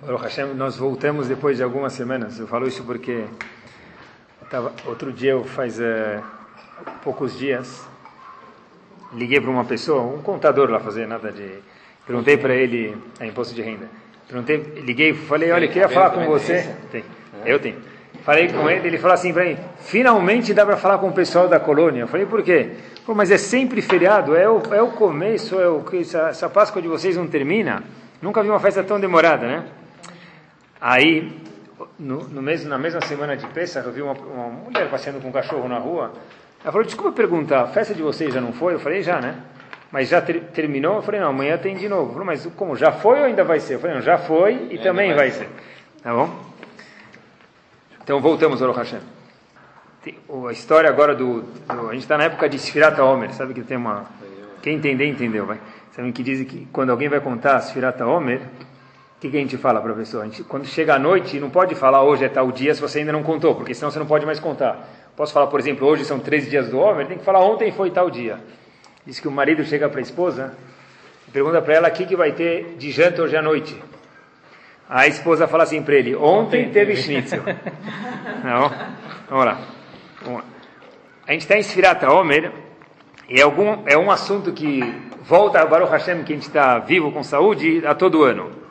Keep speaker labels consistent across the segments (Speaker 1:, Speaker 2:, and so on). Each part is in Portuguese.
Speaker 1: Baruch Hashem, nós voltamos depois de algumas semanas. Eu falo isso porque tava, outro dia, eu faz é, poucos dias, liguei para uma pessoa, um contador lá fazer nada de. Perguntei para ele a imposto de renda. Perguntei, liguei, falei, olha, eu queria falar com você. Tem, eu tenho. Falei com ele, ele falou assim para mim, finalmente dá para falar com o pessoal da colônia. Eu falei, por quê? Pô, mas é sempre feriado, é o, é o começo, é o, essa, essa Páscoa de vocês não termina. Nunca vi uma festa tão demorada, né? Aí, no, no mesmo, na mesma semana de Pesach, eu vi uma, uma mulher passeando com um cachorro na rua. Ela falou, desculpa perguntar, a festa de vocês já não foi? Eu falei, já, né? Mas já ter, terminou? Eu falei, não, amanhã tem de novo. Falou, mas como, já foi ou ainda vai ser? Eu falei, não, já foi e também vai, vai ser. ser. Tá bom? Então, voltamos ao Hashem. A história agora do... do a gente está na época de Sfirata Homer, sabe que tem uma... Quem entender, entendeu, vai. Sabe que dizem que quando alguém vai contar Sfirata Homer, o que, que, a gente fala para a gente, quando chega a noite, não pode falar hoje é tal dia se você ainda não contou, porque senão você não pode mais contar. Posso falar, por exemplo, hoje são três dias do homem, tem que falar ontem foi tal dia. Diz que o marido chega para a esposa e pergunta para ela o que, que vai ter de janta hoje à noite. A esposa fala assim para ele: Ontem teve schnitzel. não, vamos lá. Vamos lá. A gente está em Sfirata Homer e é, algum, é um assunto que volta a Baruch Hashem, que a gente está vivo com saúde a todo ano.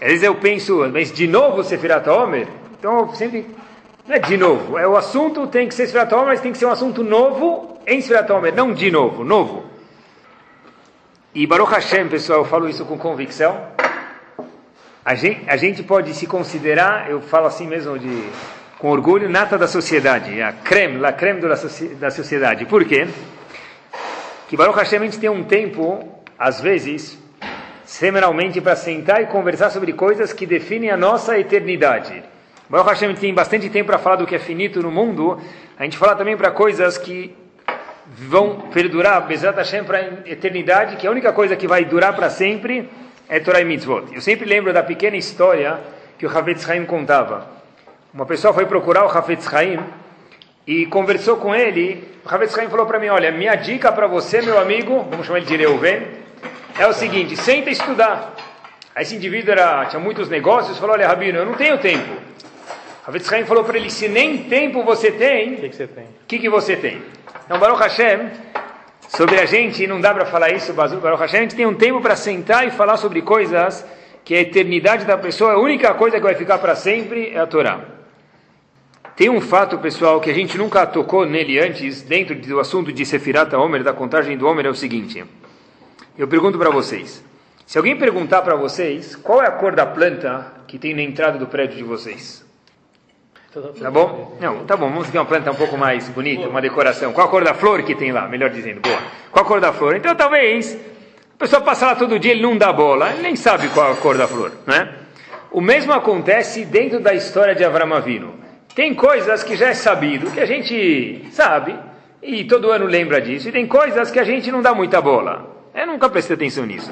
Speaker 1: Às vezes eu penso, mas de novo Sefirat Homer? Então eu sempre. Não é de novo, é o assunto tem que ser Sefirat Homer, mas tem que ser um assunto novo em Sefirat Homer, não de novo, novo. E Baruch Hashem, pessoal, eu falo isso com convicção. A gente, a gente pode se considerar, eu falo assim mesmo de, com orgulho, nata da sociedade, a creme, la creme da, da sociedade. Por quê? Que Baruch Hashem a gente tem um tempo, às vezes, semanalmente para sentar e conversar sobre coisas que definem a nossa eternidade. Baruch Hashem tem bastante tempo para falar do que é finito no mundo, a gente fala também para coisas que vão perdurar, Bezat Hashem, para a eternidade, que a única coisa que vai durar para sempre é Torah e Mitzvot. Eu sempre lembro da pequena história que o Havetz Haim contava. Uma pessoa foi procurar o Havetz Haim e conversou com ele. O Havetz Haim falou para mim, olha, minha dica para você, meu amigo, vamos chamar ele de Reuven, é o seguinte: senta e estudar. Aí esse indivíduo era, tinha muitos negócios, falou: Olha, Rabino, eu não tenho tempo. Ravetz Haim falou para ele: Se nem tempo você tem, o que, que, você tem? Que, que você tem? Então, Baruch Hashem, sobre a gente, não dá para falar isso, Baruch Hashem, a gente tem um tempo para sentar e falar sobre coisas que a eternidade da pessoa, a única coisa que vai ficar para sempre é a Torá. Tem um fato, pessoal, que a gente nunca tocou nele antes, dentro do assunto de Sefirat Homer, da contagem do Homer, é o seguinte. Eu pergunto para vocês: se alguém perguntar para vocês qual é a cor da planta que tem na entrada do prédio de vocês? Tá bom? Não, tá bom, vamos ter uma planta um pouco mais bonita, uma decoração. Qual a cor da flor que tem lá? Melhor dizendo, boa. Qual a cor da flor? Então talvez a pessoa passa lá todo dia, ele não dá bola, ele nem sabe qual a cor da flor, né? O mesmo acontece dentro da história de Avram Avinu. Tem coisas que já é sabido, que a gente sabe, e todo ano lembra disso, e tem coisas que a gente não dá muita bola. Eu nunca prestei atenção nisso.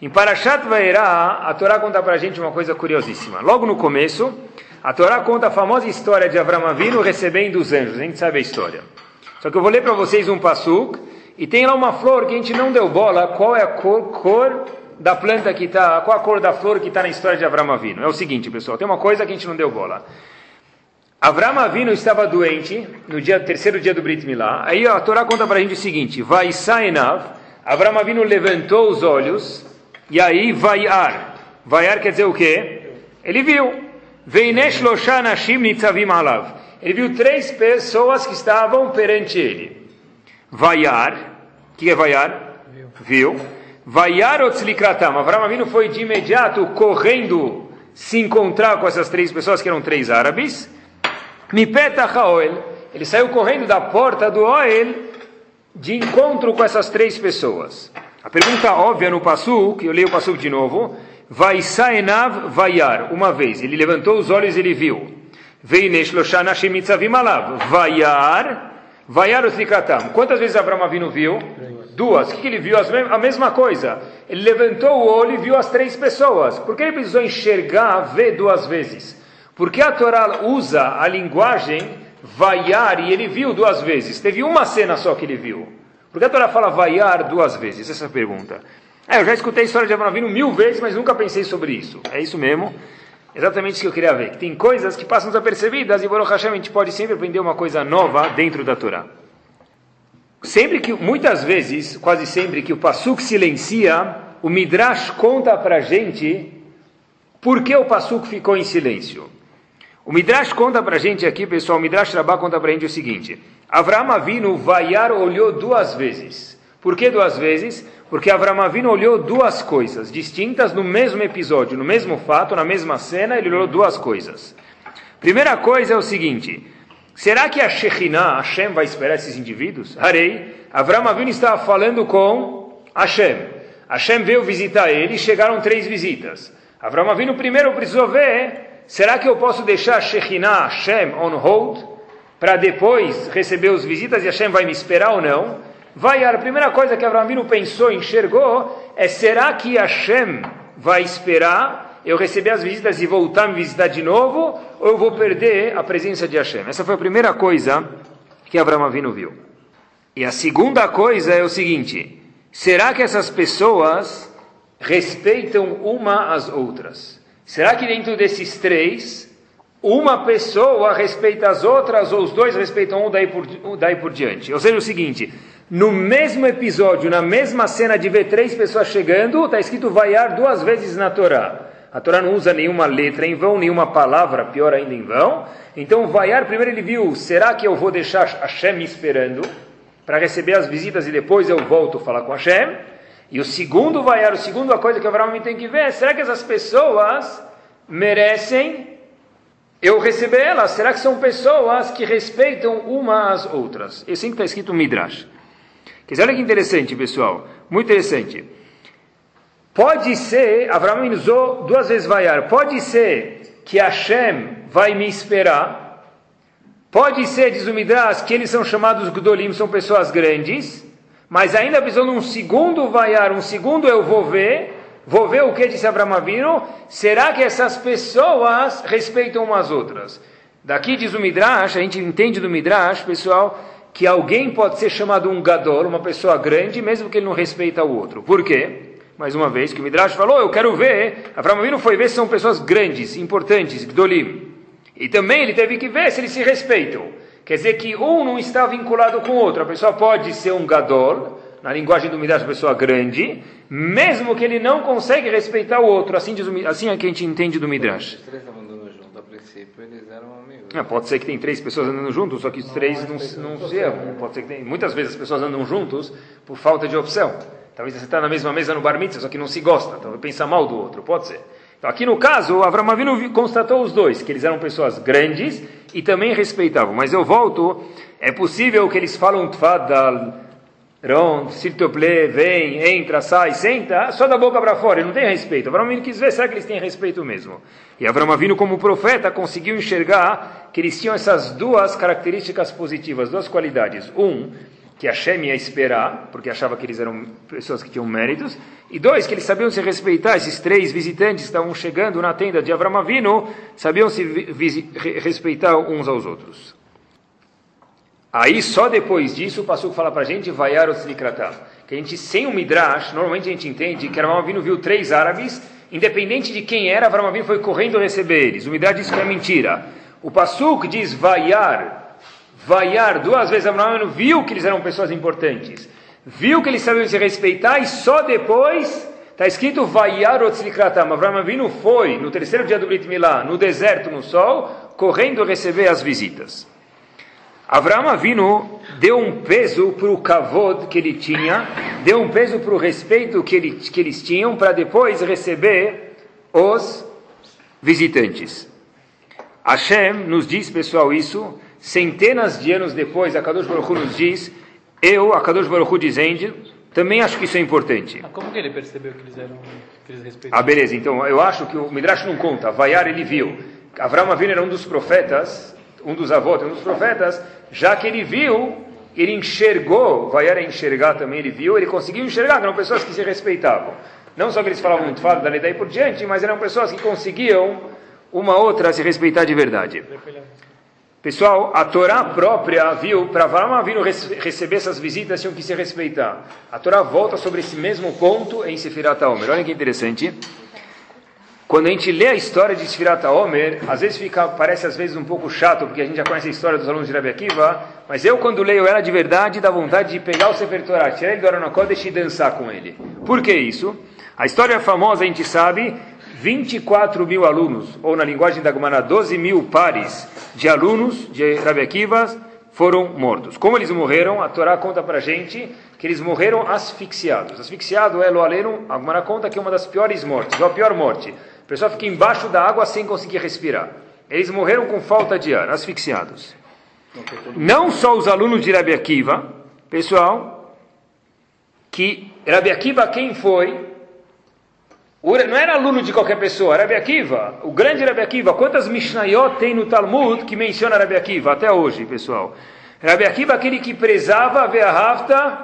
Speaker 1: Em Parashat Vaerá, a Torá conta para a gente uma coisa curiosíssima. Logo no começo, a Torá conta a famosa história de Avram Avinu recebendo os anjos. A gente sabe a história. Só que eu vou ler para vocês um passuk e tem lá uma flor que a gente não deu bola. Qual é a cor, cor da planta que está? Qual a cor da flor que está na história de Avram Avinu? É o seguinte, pessoal. Tem uma coisa que a gente não deu bola. Avram Avinu estava doente no dia terceiro dia do Brit Milá. Aí a Torá conta para a gente o seguinte: Vai Sainav Avram Avinu levantou os olhos e aí vaiar. Vaiar quer dizer o quê? Ele viu. Nashim nitzavim alav. Ele viu três pessoas que estavam perante ele. Vaiar. O que é vaiar? Viu. Vaiar otzlikratam. Avram Avinu foi de imediato correndo se encontrar com essas três pessoas que eram três árabes. Mipeta haoel. Ele saiu correndo da porta do Oel de encontro com essas três pessoas. A pergunta óbvia no que eu leio o Passuk de novo, vai saenav vaiar, uma vez, ele levantou os olhos e ele viu. Alav, vaiar, vaiar otrikatam. Quantas vezes Abraão Avinu viu? Duas. O que ele viu? A mesma coisa. Ele levantou o olho e viu as três pessoas. Por que ele precisou enxergar, ver duas vezes? Porque a Torá usa a linguagem vaiar, e ele viu duas vezes. Teve uma cena só que ele viu. Por que a Torá fala vaiar duas vezes? Essa é a pergunta. É, eu já escutei a história de Avinu mil vezes, mas nunca pensei sobre isso. É isso mesmo. Exatamente isso que eu queria ver. Tem coisas que passam desapercebidas e Baruch Hashem a gente pode sempre aprender uma coisa nova dentro da Torá. Sempre que, muitas vezes, quase sempre que o Passuk silencia, o Midrash conta para gente por que o Passuk ficou em silêncio. O Midrash conta para gente aqui, pessoal, o Midrash Rabbah conta para gente o seguinte. Avram Avinu, Vaiar olhou duas vezes. Por que duas vezes? Porque Avram Avinu olhou duas coisas distintas no mesmo episódio, no mesmo fato, na mesma cena, ele olhou duas coisas. Primeira coisa é o seguinte: será que a Shekhinah, Hashem, vai esperar esses indivíduos? Harei, Avram Avinu estava falando com Hashem. Hashem veio visitar ele chegaram três visitas. Avram Avinu primeiro precisou ver: será que eu posso deixar Shekhinah, Hashem, on hold, para depois receber os visitas e Hashem vai me esperar ou não? Vai, a primeira coisa que Abraão pensou, enxergou, é será que Hashem vai esperar eu receber as visitas e voltar a me visitar de novo, ou eu vou perder a presença de Hashem? Essa foi a primeira coisa que Abraão viu. E a segunda coisa é o seguinte: será que essas pessoas respeitam uma às outras? Será que dentro desses três, uma pessoa respeita as outras, ou os dois respeitam um daí por, daí por diante? Ou seja, o seguinte: no mesmo episódio, na mesma cena de ver três pessoas chegando, está escrito vaiar duas vezes na Torá. A Torá não usa nenhuma letra em vão, nenhuma palavra, pior ainda em vão. Então, vaiar, primeiro ele viu, será que eu vou deixar Hashem esperando para receber as visitas e depois eu volto falar com Hashem? E o segundo vaiar, o segundo a coisa que Abraão tem que ver, será que essas pessoas merecem eu receber elas? Será que são pessoas que respeitam umas às outras? Isso sempre está escrito Midrash. Quer dizer, olha que interessante, pessoal. Muito interessante. Pode ser, Abraão usou duas vezes vaiar. Pode ser que Hashem vai me esperar. Pode ser, diz o Midrash, que eles são chamados Gdolim, são pessoas grandes. Mas ainda precisam de um segundo vaiar, um segundo eu vou ver. Vou ver o que disse Abraão. Será que essas pessoas respeitam umas outras? Daqui diz o Midrash, a gente entende do Midrash, pessoal, que alguém pode ser chamado um gadol, uma pessoa grande, mesmo que ele não respeita o outro. Por quê? Mais uma vez, que o Midrash falou, eu quero ver, Abraão foi ver se são pessoas grandes, importantes, gdolim. E também ele teve que ver se eles se respeitam. Quer dizer que um não está vinculado com o outro. A pessoa pode ser um gadol, na linguagem do Midrash, uma pessoa grande, mesmo que ele não consegue respeitar o outro. Assim, diz, assim é que a gente entende do Midrash
Speaker 2: princípio eles eram amigos.
Speaker 1: É, pode ser que tem três pessoas andando juntos, só que os três não, não, não se amam. Pode ser que tem, muitas vezes as pessoas andam juntos por falta de opção. Talvez você está na mesma mesa no bar mitzvah, só que não se gosta, então pensa mal do outro, pode ser. Então aqui no caso, Avram Avinu constatou os dois, que eles eram pessoas grandes e também respeitavam. Mas eu volto, é possível que eles falam tfadal, Ron, s'il te plaît, vem, entra, sai, senta, só da boca para fora, ele não tem respeito. Avram Avinu quis ver, será que eles têm respeito mesmo? E Avram Avinu, como profeta, conseguiu enxergar que eles tinham essas duas características positivas, duas qualidades. Um, que Hashem ia esperar, porque achava que eles eram pessoas que tinham méritos. E dois, que eles sabiam se respeitar, esses três visitantes que estavam chegando na tenda de Avram Avinu, sabiam se respeitar uns aos outros. Aí, só depois disso, o Passuco fala para a gente, Vaiar Otzlikratam. Que a gente, sem o Midrash, normalmente a gente entende que Avram Avinu viu três árabes, independente de quem era, Avram Avinu foi correndo receber eles. O Midrash diz que é mentira. O Passuco diz Vaiar, Vaiar, duas vezes Avinu viu que eles eram pessoas importantes. Viu que eles sabiam se respeitar e só depois Está escrito Vaiar Otzlikratam. Avram Avinu foi, no terceiro dia do Brit Milá, no deserto, no sol, correndo receber as visitas. Avraham Avinu deu um peso para o kavod que ele tinha, deu um peso para o respeito que, ele, que eles tinham para depois receber os visitantes. Hashem nos diz, pessoal, isso, centenas de anos depois, a Kadosh Baruch Hu nos diz, eu, a Kadosh Baruch Hu dizendo, também acho que isso é importante.
Speaker 3: Ah, como que ele percebeu que eles eram, que eles respeitavam?
Speaker 1: Ah, beleza, então eu acho que o Midrash não conta, Vaiar ele viu. Avraham Avinu era um dos profetas um dos avós, um dos profetas, já que ele viu, ele enxergou, vai era enxergar também, ele viu, ele conseguiu enxergar eram pessoas que se respeitavam. Não só que eles falavam muito fado da lei daí por diante, mas eram pessoas que conseguiam uma outra se respeitar de verdade. Pessoal, a Torá própria viu, para Avraham Avinu receber essas visitas, tinham que se respeitar. A Torá volta sobre esse mesmo ponto em Sefirat HaOmer. Olha que interessante. Quando a gente lê a história de Sefirat HaOmer, às vezes fica, parece às vezes um pouco chato, porque a gente já conhece a história dos alunos de Rabi Akiva, mas eu quando leio ela de verdade, dá vontade de pegar o Sefer Torah, tirar ele do Arona Kodesh e dançar com ele. Por que isso? A história famosa, a gente sabe, 24 mil alunos, ou na linguagem da Gumana, 12 mil pares de alunos de Rabi Akiva foram mortos. Como eles morreram? A Torá conta para gente que eles morreram asfixiados. Asfixiado é, lo aleno, a Gumana conta que é uma das piores mortes, ou a pior morte. A pessoa fica embaixo da água sem conseguir respirar. Eles morreram com falta de ar, asfixiados. Não só os alunos de Rabi Akiva, pessoal, que Rabi Akiva quem foi? Não era aluno de qualquer pessoa, Rabi Akiva, o grande Rabi Akiva. Quantas Mishnayot tem no Talmud que menciona Rabi Akiva até hoje, pessoal? Rabi Akiva, aquele que prezava Ve'ahavta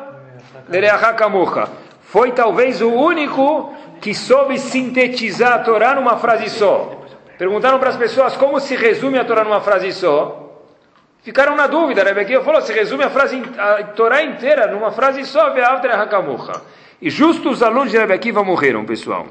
Speaker 1: Lereachakamucha. Foi talvez o único que soube sintetizar a Torá numa frase só. Perguntaram para as pessoas como se resume a Torá numa frase só. Ficaram na dúvida. Rabi Akiva falou, se resume a, frase, a Torá inteira numa frase só, Ve'ahavta Lereachakamucha. E justo os alunos de Rabi Akiva morreram, pessoal.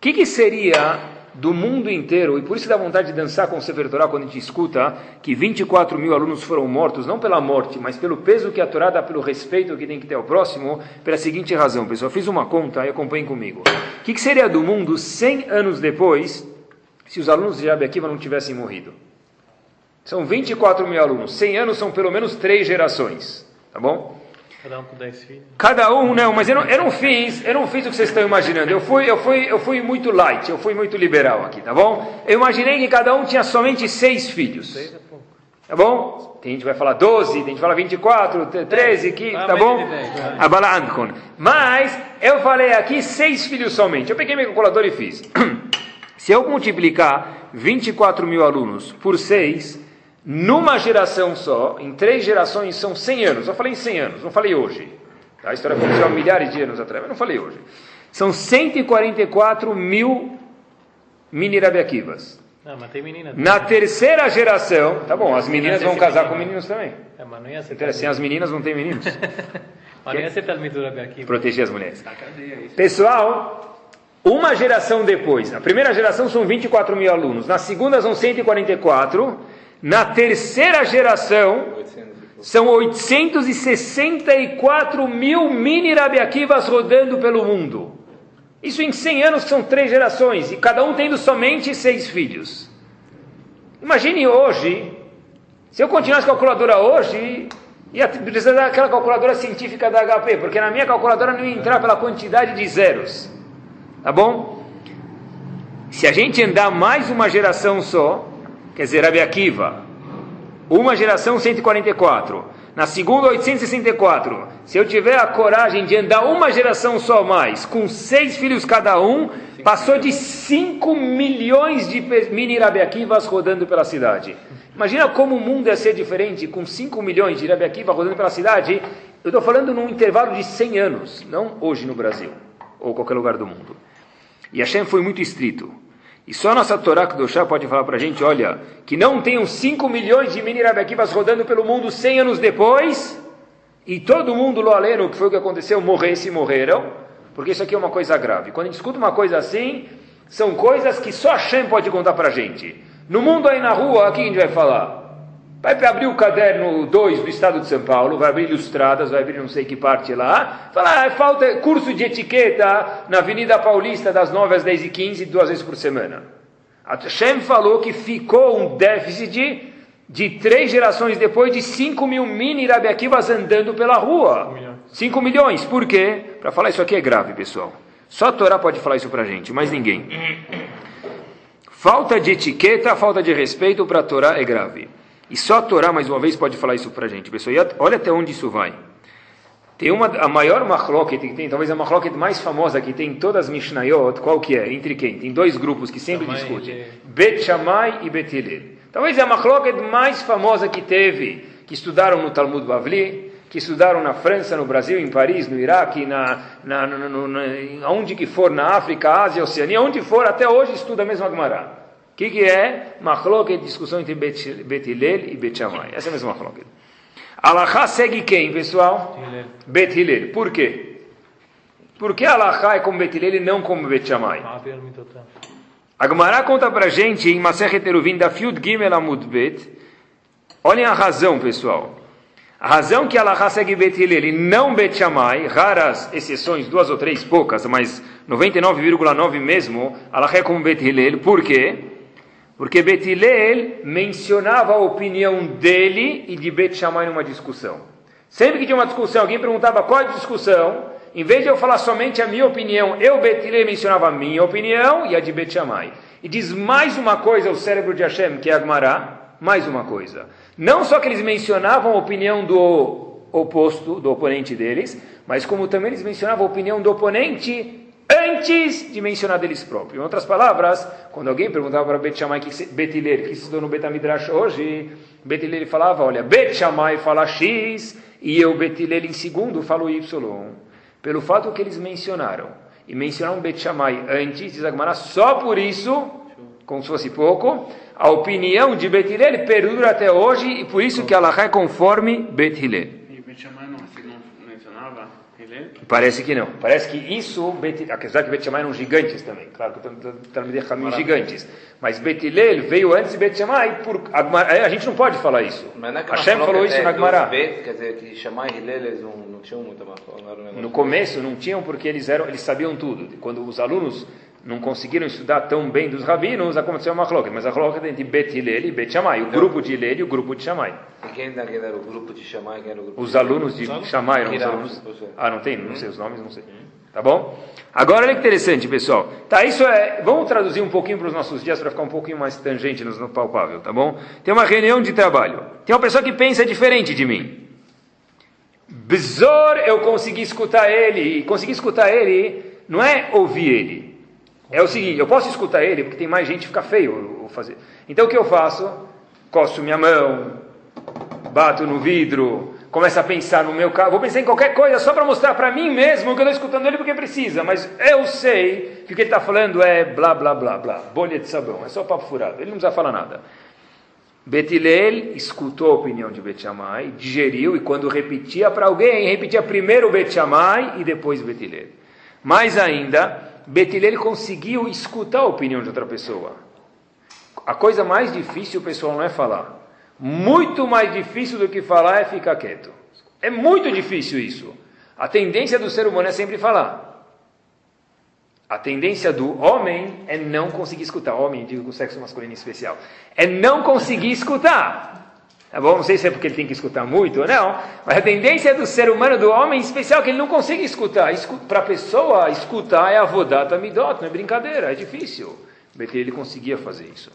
Speaker 1: O que, que, seria do mundo inteiro, e por isso dá vontade de dançar com o Sefer Torah quando a gente escuta que 24 mil alunos foram mortos, não pela morte, mas pelo peso que a Torá dá, pelo respeito que tem que ter ao próximo, pela seguinte razão, pessoal. Fiz uma conta e acompanhem comigo. O que, que, seria do mundo 100 anos depois, se os alunos de Rabi Akiva não tivessem morrido? São 24 mil alunos. 100 anos são pelo menos três gerações. Tá bom?
Speaker 3: Cada um com 10 filhos.
Speaker 1: Cada um, não, mas eu não, eu não fiz, eu não fiz o que vocês estão imaginando. Eu fui, eu fui, eu fui muito light, eu fui muito liberal aqui, tá bom? Eu imaginei que cada um tinha somente seis filhos.
Speaker 3: Seis é pouco.
Speaker 1: Tá bom? Tem gente que vai falar 12, tem gente que fala 24, 13, 15, tá bom? Abalaankon. Mas eu falei aqui seis filhos somente. Eu peguei meu calculador e fiz. Se eu multiplicar 24 mil alunos por seis numa geração só, em três gerações são 100 anos. Eu falei em 100 anos, não falei hoje. A história aconteceu há milhares de anos atrás, mas não falei hoje. São 144 mil mini Rabiakivas.
Speaker 3: Não, mas tem menina.
Speaker 1: Na terceira geração, tá bom, as meninas vão casar com meninos também.
Speaker 3: É, mas não ia ser
Speaker 1: Então, assim, as meninas não têm meninos.
Speaker 3: Mas não ia ser Talmud.
Speaker 1: Proteger as mulheres. Pessoal, uma geração depois, a primeira geração são 24 mil alunos, na segunda são 144, na terceira geração, são 864 mil mini Rabiakivas rodando pelo mundo. Isso em 100 anos são três gerações, e cada um tendo somente seis filhos. Imagine hoje, se eu continuasse a calculadora hoje, ia precisar daquela calculadora científica da HP, porque na minha calculadora não ia entrar pela quantidade de zeros. Tá bom? Se a gente andar mais uma geração só, quer dizer, Rabi Akiva, uma geração 144, na segunda 864. Se eu tiver a coragem de andar uma geração só mais, com seis filhos cada um, passou de 5 milhões de mini Rabi Akivas rodando pela cidade. Imagina como o mundo ia ser diferente com 5 milhões de Rabi Akiva rodando pela cidade. Eu estou falando num intervalo de 100 anos, não hoje no Brasil, ou qualquer lugar do mundo. E Hashem foi muito estrito. E só a nossa Torá Kedoshá pode falar para a gente, olha, que não tenham 5 milhões de mini Rabekivas rodando pelo mundo 100 anos depois, e todo mundo, lo aleno, que foi o que aconteceu, morresse e morreram, porque isso aqui é uma coisa grave. Quando a gente escuta uma coisa assim, são coisas que só Hashem pode contar para a gente. No mundo aí na rua, aqui a gente vai falar. Vai abrir o caderno 2 do Estado de São Paulo, vai abrir ilustradas, vai abrir não sei que parte lá. Falar, ah, falta curso de etiqueta na Avenida Paulista das 9 às 10 e 15, duas vezes por semana. A Hashem falou que ficou um déficit de três gerações depois de 5 mil mini Rabiakivas andando pela rua. 5 milhões. Por quê? Para falar isso aqui é grave, pessoal. Só a Torá pode falar isso para gente, mais ninguém. Falta de etiqueta, falta de respeito para a Torá é grave. E só a Torá, mais uma vez, pode falar isso para a gente. Pessoal, olha até onde isso vai. Tem uma, a maior machloket que tem, talvez a machloket mais famosa que tem em todas as Mishnayot, qual que é? Entre quem? Tem dois grupos que sempre
Speaker 3: Shammai
Speaker 1: discutem.
Speaker 3: e-
Speaker 1: Bet Shammai e Bet Hillel. Talvez é a machloket mais famosa que teve, que estudaram no Talmud Bavli, que estudaram na França, no Brasil, em Paris, no Iraque, na, na, no, na, onde que for, na África, Ásia, Oceania, onde for, até hoje estuda a mesma Gemara que, que é machloket, é discussão entre Betilel e Betchamai? Essa é a mesma machloket. Alahá segue quem, pessoal? Betilel. Por quê? Por que Alahá é como Betilel e não como
Speaker 3: Betchamai?
Speaker 1: A Gemara conta pra gente em Maserheteruvim da Fiud Gimel Amud Bet. Olhem a razão, pessoal. A razão que Alahá segue Betilel e não Betchamai, raras exceções, duas ou três poucas, mas 99,9 mesmo, Alahá é como Betilel, por quê? Porque Bet Hillel mencionava a opinião dele e de Bet Shammai numa discussão. Sempre que tinha uma discussão, alguém perguntava qual é a discussão, em vez de eu falar somente a minha opinião, eu, Bet Hillel, mencionava a minha opinião e a de Bet Shammai. E diz mais uma coisa ao cérebro de Hashem, que é Agmará, mais uma coisa. Não só que eles mencionavam a opinião do oposto, do oponente deles, mas como também eles mencionavam a opinião do oponente antes de mencionar deles próprios. Em outras palavras, quando alguém perguntava para Bet Shammai, que Bet Hillel, que se estudou no Betamidrash hoje, Bet Hillel falava, olha, Bet Shammai fala X, e eu, Bet Hillel, em segundo, falo Y. Pelo fato que eles mencionaram, e mencionaram Bet Shammai antes, diz Agmará, só por isso, como se fosse pouco, a opinião de Bet Hillel perdura até hoje, e por isso que Allah é conforme Bet Hillel.
Speaker 4: E Bet Shammai não, você não mencionava Hillel?
Speaker 1: Parece que não. Parece que isso, apesar que Bet Shammai eram gigantes também, claro que Talmidei Hamim gigantes, mas Bet Hillel veio antes de Bet Shammai, por, Agmará- a gente não pode falar isso.
Speaker 2: Mas não é
Speaker 1: Hashem falou isso
Speaker 2: é
Speaker 1: na Agmará.
Speaker 2: Bet, Quer dizer, que chamar Hillel, eles não, tinham muita.
Speaker 1: No começo não tinham porque eles eram, eles sabiam tudo. Quando os alunos não conseguiram estudar tão bem dos rabinos, aconteceu uma chloca. Mas a chloca entre Bet Hillel e Bet Shammai, o grupo de Hillel e o grupo de Shammai.
Speaker 2: E quem, quem era o grupo de chamar, quem era o grupo
Speaker 1: Os alunos de Shammai eram os alunos. Ah, não tem? Não sei os nomes, não sei. Tá bom? Agora olha que interessante, pessoal. Tá, isso é. Vamos traduzir um pouquinho para os nossos dias para ficar um pouquinho mais tangente no palpável, tá bom? Tem uma reunião de trabalho. Tem uma pessoa que pensa diferente de mim. Bezor, eu consegui escutar ele. E conseguir escutar ele não é ouvir ele. É o seguinte, eu posso escutar ele porque tem mais gente fica feio eu- fazer. Então o que eu faço? Coço minha mão, bato no vidro, começo a pensar no meu carro, vou pensar em qualquer coisa só para mostrar para mim mesmo que eu estou escutando ele porque precisa, mas eu sei que o que ele está falando é blá blá blá blá, bolha de sabão, é só papo furado, ele não precisa falar nada. Betilel escutou a opinião de Bet Shammai, digeriu e quando repetia para alguém, repetia primeiro Bet Shammai e depois Betilel. Mais ainda, Betilel conseguiu escutar a opinião de outra pessoa. A coisa mais difícil, pessoal, não é falar. Muito mais difícil do que falar é ficar quieto. É muito difícil isso. A tendência do ser humano é sempre falar. A tendência do homem é não conseguir escutar. Homem, digo com sexo masculino em especial. É não conseguir escutar. Tá bom? Não sei se é porque ele tem que escutar muito ou não, mas a tendência do ser humano, do homem em especial, é que ele não consegue escutar. Para a pessoa, escutar é avodata midot, não é brincadeira, é difícil. Betel ele conseguia fazer isso.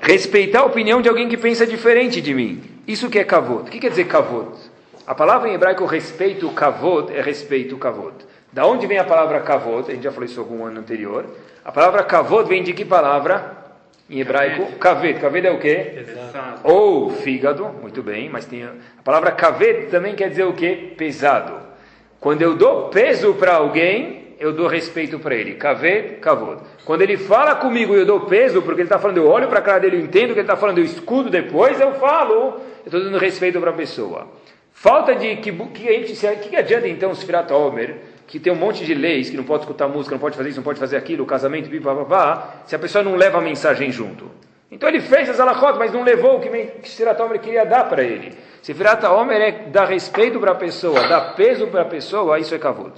Speaker 1: Respeitar a opinião de alguém que pensa diferente de mim. Isso que é kavod. O que quer dizer kavod? A palavra em hebraico respeito, kavod, é respeito, kavod. Da onde vem a palavra kavod? A gente já falou isso algum ano anterior. A palavra kavod vem de que palavra? Em hebraico, kaved. Kaved é o quê?
Speaker 4: Pesado.
Speaker 1: Ou fígado, muito bem, mas tem a, palavra kaved também quer dizer o quê? Pesado. Quando eu dou peso para alguém, eu dou respeito para ele. Kaved, kavod. Quando ele fala comigo e eu dou peso, porque ele está falando, eu olho para a cara dele, eu entendo o que ele está falando, eu escudo depois, eu falo, eu estou dando respeito para a pessoa. Falta de que, que a gente, se- que, adianta então o Sfirat Omer, que tem um monte de leis, que não pode escutar música, não pode fazer isso, não pode fazer aquilo, casamento, pipapá, se a pessoa não leva a mensagem junto. Então ele fez as alachot, mas não levou o que que Sfirat Omer queria dar para ele. Sfirat Omer é dar respeito para a pessoa, dar peso para a pessoa, isso é kavod.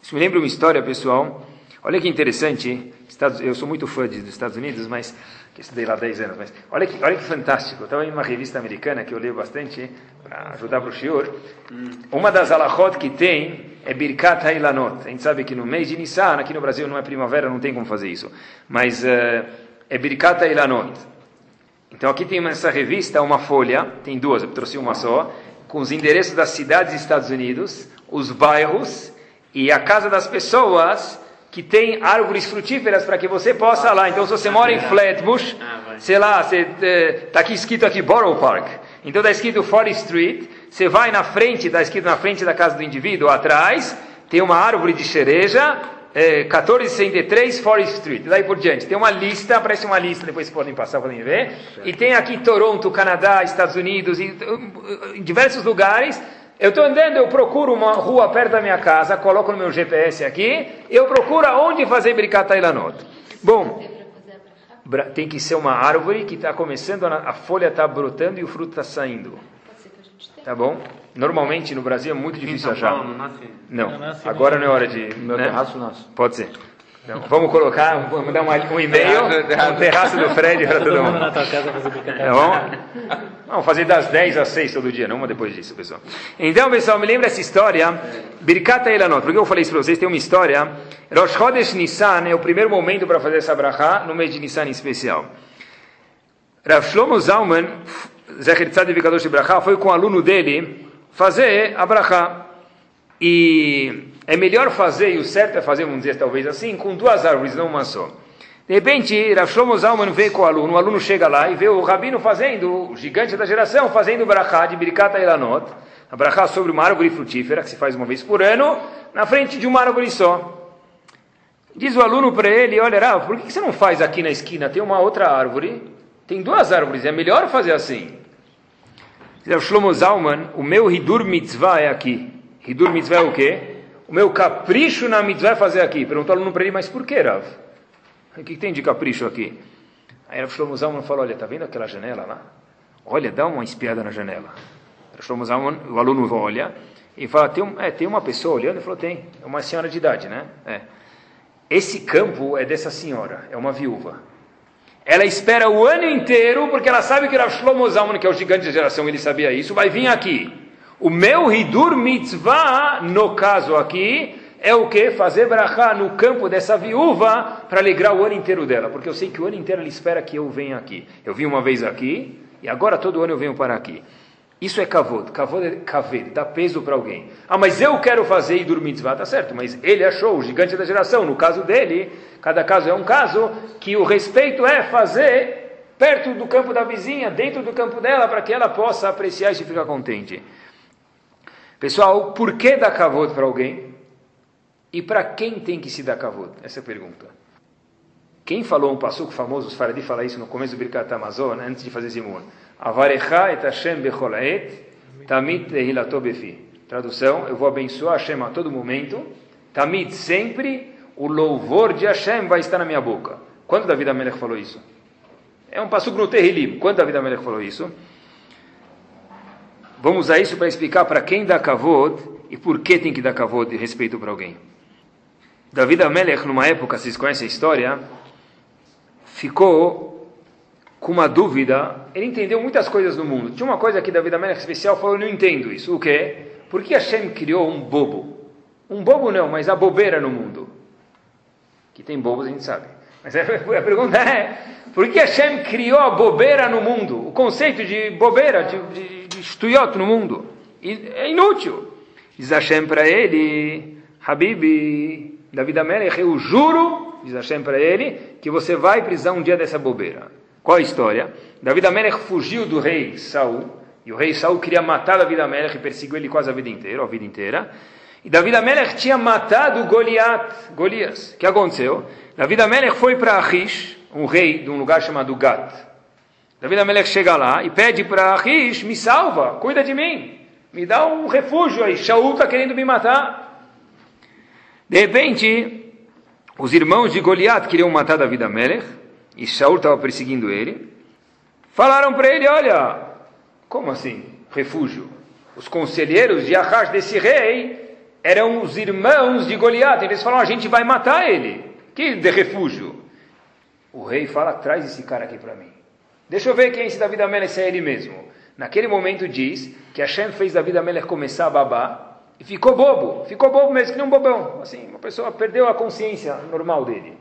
Speaker 1: Isso me lembra uma história, pessoal. Olha que interessante. Eu sou muito fã dos Estados Unidos, mas que estudei lá há 10 anos. Mas olha que, olha que fantástico. Estava em uma revista americana que eu leio bastante para ajudar para o Shior. Uma das alachot que tem é Birkat Hailanot. A gente sabe que no mês de Nissan, aqui no Brasil não é primavera, não tem como fazer isso. Mas eh, é Birkat Hailanot. Então aqui tem nessa revista uma folha, tem duas, eu trouxe uma só, com os endereços das cidades dos Estados Unidos, os bairros e a casa das pessoas que tem árvores frutíferas para que você possa lá. Então se você mora em Flatbush,
Speaker 4: Ah,
Speaker 1: sei lá, está aqui escrito aqui Borough Park. Então está escrito Forest Street, você vai na frente, está escrito na frente da casa do indivíduo, atrás, tem uma árvore de cereja, é, 1463 Forest Street, daí por diante. Tem uma lista, aparece uma lista, depois podem passar, podem ver. E tem aqui Toronto, Canadá, Estados Unidos, e, em diversos lugares. Eu estou andando, eu procuro uma rua perto da minha casa, coloco no meu GPS aqui, eu procuro onde fazer Birkat Ilanot. Bom, tem que ser uma árvore que está começando, a, folha está brotando e o fruto está saindo. Tá bom? Normalmente no Brasil é muito difícil achar.
Speaker 4: Não.
Speaker 1: Não,
Speaker 3: Não
Speaker 1: agora não é hora de.
Speaker 2: Meu
Speaker 1: né?
Speaker 2: terraço nasce.
Speaker 1: Pode ser. Não, vamos colocar, vamos dar uma- um e-mail,
Speaker 2: Terraço,
Speaker 1: um terraço do Fred para
Speaker 3: Todo mundo na tua casa fazer brincadeira.
Speaker 1: Tá bom? Vamos fazer das 10 às 6 todo dia, não uma depois disso, pessoal. Então, pessoal, me lembra essa história, Birkat Eilanot. Por que eu falei isso para vocês? Tem uma história. Rosh Chodesh Nissan é o primeiro momento para fazer essa brachá, no mês de Nissan em especial. Rav Shlomo Zalman, Zecher Tzadik Vikadosh Brachá, foi com o aluno dele fazer a brachá. E é melhor fazer, e o certo é fazer, vamos dizer talvez assim, com duas árvores, não uma só. De repente, Rav Zalman veio com o aluno, o aluno chega lá e vê o rabino fazendo, o gigante da geração, fazendo o brachá de Birkat Eilanot, a brachá sobre uma árvore frutífera, que se faz uma vez por ano, na frente de uma árvore só. Diz o aluno para ele, olha Rav, por que você não faz aqui na esquina? Tem uma outra árvore, tem duas árvores, é melhor fazer assim. Diz Shlomo Zalman, o meu Hidur Mitzvah é aqui. Hidur Mitzvah é o quê? O meu capricho na Mitzvah é fazer aqui. Perguntou o aluno para ele, mas por que Rav? O que tem de capricho aqui? Aí Rav Shlomo Zalman falou, olha, tá vendo aquela janela lá? Olha, dá uma espiada na janela. Rav Shlomo Zalman, o aluno olha e fala, tem, um, é, tem uma pessoa olhando? Ele falou, tem. É uma senhora de idade, né? É. Esse campo é dessa senhora, é uma viúva. Ela espera o ano inteiro, porque ela sabe que Rav Shlomo Zalman, que é o gigante da geração, ele sabia isso, vai vir aqui. O meu Hidur Mitzvah, no caso aqui, é o que? Fazer brachá no campo dessa viúva para alegrar o ano inteiro dela. Porque eu sei que o ano inteiro ela espera que eu venha aqui. Eu vim uma vez aqui, e agora todo ano eu venho para aqui. Isso é kavod. Kavod é kaved, dá peso para alguém. Ah, mas eu quero fazer Hidur Mitzvah, tá certo. Mas ele achou, o gigante da geração, no caso dele, cada caso é um caso, que o respeito é fazer perto do campo da vizinha, dentro do campo dela, para que ela possa apreciar e ficar contente. Pessoal, por que dar kavod para alguém? E para quem tem que se dar kavod? Essa é a pergunta. Quem falou um passuco famoso, os Faradi fala isso no começo do Birkat Amazon, antes de fazer Zimun. Avarecha et Hashem becholaet, tamit tehilato befi. Tradução, eu vou abençoar Hashem a todo momento, tamit sempre, o louvor de Hashem vai estar na minha boca. Quando David Amelech falou isso? É um passuco no Terrilim. Quando David Amelech falou isso? Vamos usar isso para explicar para quem dá kavod e por que tem que dar kavod e respeito para alguém. David Amelech, numa época, vocês conhecem a história, ficou com uma dúvida. Ele entendeu muitas coisas no mundo. Tinha uma coisa que David Amelech especial falou: Eu não entendo isso. O quê? Por que Hashem criou um bobo? Um bobo não, mas a bobeira no mundo. Que tem bobos, a gente sabe. Mas a pergunta é: por que Hashem criou a bobeira no mundo? O conceito de bobeira, de, de, de estuyot no mundo. É inútil. Diz Hashem para ele: Habibi, David Amelech, eu juro, diz Hashem para ele, que você vai precisar um dia dessa bobeira. Qual a história? David Amelech fugiu do rei Saul, e o rei Saul queria matar David Amelech e perseguiu ele quase a vida inteira, a vida inteira. E David Amelech tinha matado Goliat, Golias. O que aconteceu? David Amelech foi para Achish, um rei de um lugar chamado Gat. David Amelech chega lá e pede para Achish, me salva, cuida de mim, me dá um refúgio aí, Shaul está querendo me matar. De repente, os irmãos de Goliat queriam matar David Amelech, e Shaul estava perseguindo ele. Falaram para ele, olha, como assim, refúgio? Os conselheiros de Ahash desse rei eram os irmãos de Goliat, eles falaram, a gente vai matar ele. Que de refúgio? O rei fala, traz esse cara aqui para mim. Deixa eu ver quem é esse David Amelech, se é ele mesmo. Naquele momento diz que Hashem fez David Amelech começar a babar e ficou bobo, ficou bobo mesmo, que nem um bobão. Assim, uma pessoa perdeu a consciência normal dele.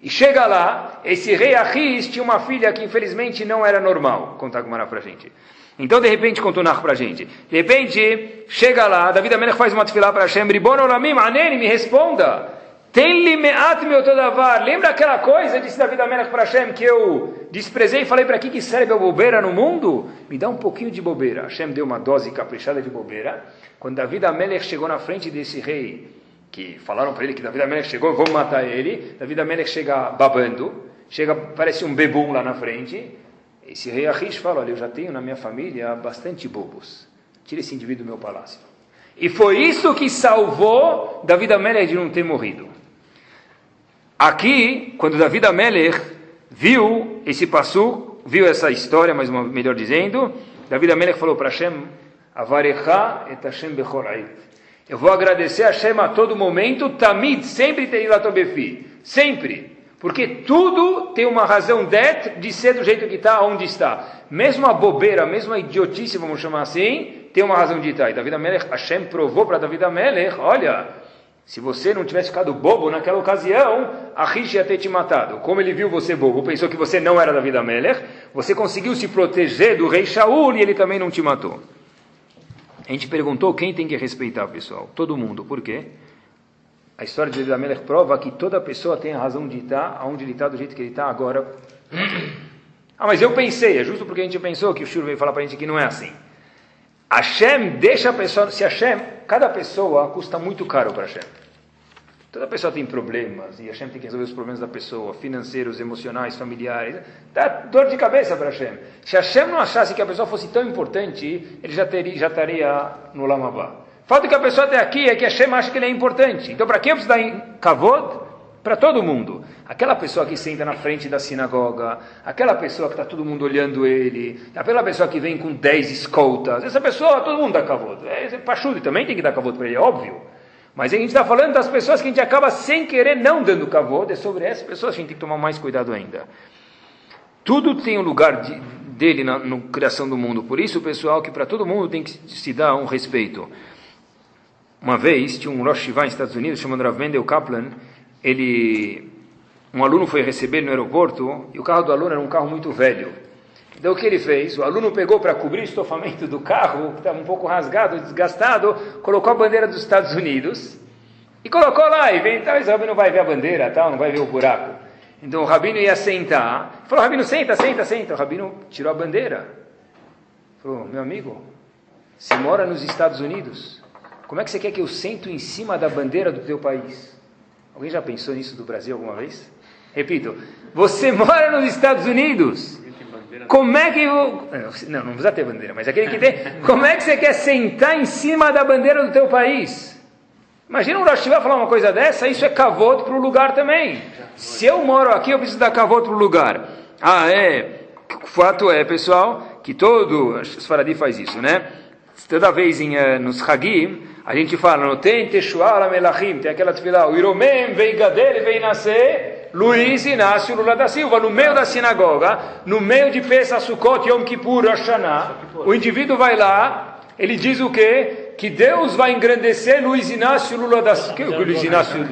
Speaker 1: E chega lá, esse rei Achish tinha uma filha que infelizmente não era normal. Contar com para a gente. Então, de repente, contou Nach para a gente. De repente, chega lá, David Amelech faz uma tefilá para Hashem, Ribon Olamim, Anene, me responda. Tem limeat meu todavar. Lembra aquela coisa, disse David Amelech para Hashem, que eu desprezei e falei para aqui que serve a bobeira no mundo? Me dá um pouquinho de bobeira. Hashem deu uma dose caprichada de bobeira. Quando David Amelech chegou na frente desse rei, que falaram para ele que David Amelech chegou, vamos matar ele. David Amelech chega babando, chega, parece um bebum lá na frente. Esse rei Achish fala, olha, eu já tenho na minha família bastante bobos. Tira esse indivíduo do meu palácio. E foi isso que salvou David Amelech de não ter morrido. Aqui, quando David Amelech viu esse passo, viu essa história, mas melhor dizendo, David Amelech falou para Hashem, Avarecha et Hashem bechol Eu vou agradecer a Hashem a todo momento, tamid, sempre tem Befi, sempre. Porque tudo tem uma razão det de ser do jeito que está, onde está. Mesmo a bobeira, mesmo a idiotice, vamos chamar assim, tem uma razão de estar. E David Amelech, Hashem provou para David Amelech, olha, se você não tivesse ficado bobo naquela ocasião, a Rish ia ter te matado. Como ele viu você bobo, pensou que você não era David Amelech, você conseguiu se proteger do rei Shaul e ele também não te matou. A gente perguntou quem tem que respeitar, pessoal. Todo mundo. Por quê? A história de David Amelech prova que toda pessoa tem a razão de estar onde ele está, do jeito que ele está agora. Ah, mas eu pensei. É justo porque a gente pensou que o Shur veio falar para a gente que não é assim. Hashem deixa a pessoa... Se Hashem... Cada pessoa custa muito caro para Hashem. Toda pessoa tem problemas, e Hashem tem que resolver os problemas da pessoa, financeiros, emocionais, familiares. Dá dor de cabeça para Hashem. Se Hashem não achasse que a pessoa fosse tão importante, ele já, teria, já estaria no Lamabá. Falta que a pessoa até aqui é que Hashem acha que ele é importante. Então, para quem eu preciso dar em kavod? Para todo mundo. Aquela pessoa que senta na frente da sinagoga, aquela pessoa que está todo mundo olhando ele, aquela pessoa que vem com 10 escoltas, essa pessoa, todo mundo dá kavod. É, também tem que dar kavod para ele, é óbvio. Mas a gente está falando das pessoas que a gente acaba sem querer não dando kavod, é sobre essas pessoas que a gente tem que tomar mais cuidado ainda. Tudo tem um lugar de, dele na, na, criação do mundo. Por isso, pessoal, que para todo mundo tem que se dar um respeito. Uma vez, tinha um Rosh Shiva nos Estados Unidos, chamado Rav Mendel Kaplan, ele, um aluno foi receber no aeroporto, e o carro do aluno era um carro muito velho. Então o que ele fez? O aluno pegou para cobrir o estofamento do carro, que estava um pouco rasgado, desgastado, colocou a bandeira dos Estados Unidos e colocou lá. E vem, talvez o rabino vai ver a bandeira, tal, não vai ver o buraco. Então o rabino ia sentar. Falou, rabino, senta, senta, senta. O rabino tirou a bandeira. Falou, meu amigo, você mora nos Estados Unidos. Como é que você quer que eu sento em cima da bandeira do teu país? Alguém já pensou nisso do Brasil alguma vez? Repito, você mora nos Estados Unidos. Como é que eu... Não, não precisa ter bandeira, mas aquele que tem... Como é que você quer sentar em cima da bandeira do teu país? Imagina um Rosh falar uma coisa dessa, isso é cavoto para o lugar também. Se eu moro aqui, eu preciso dar cavoto para o lugar. Ah, é. O fato é, pessoal, que todo... Os Faradi faz isso, né? Toda vez em, uh, nos Hagim, a gente fala, não tem Teshuala Melachim, tem aquela tefilá, o Iromem vem gadele, vem nascer... Luiz Inácio Lula da Silva, no meio da sinagoga, no meio de Pesach, Sukkot, Yom Kippur, Rosh o indivíduo vai lá, ele diz o quê? Que Deus vai engrandecer Luiz Inácio Lula da Silva. Luiz Inácio?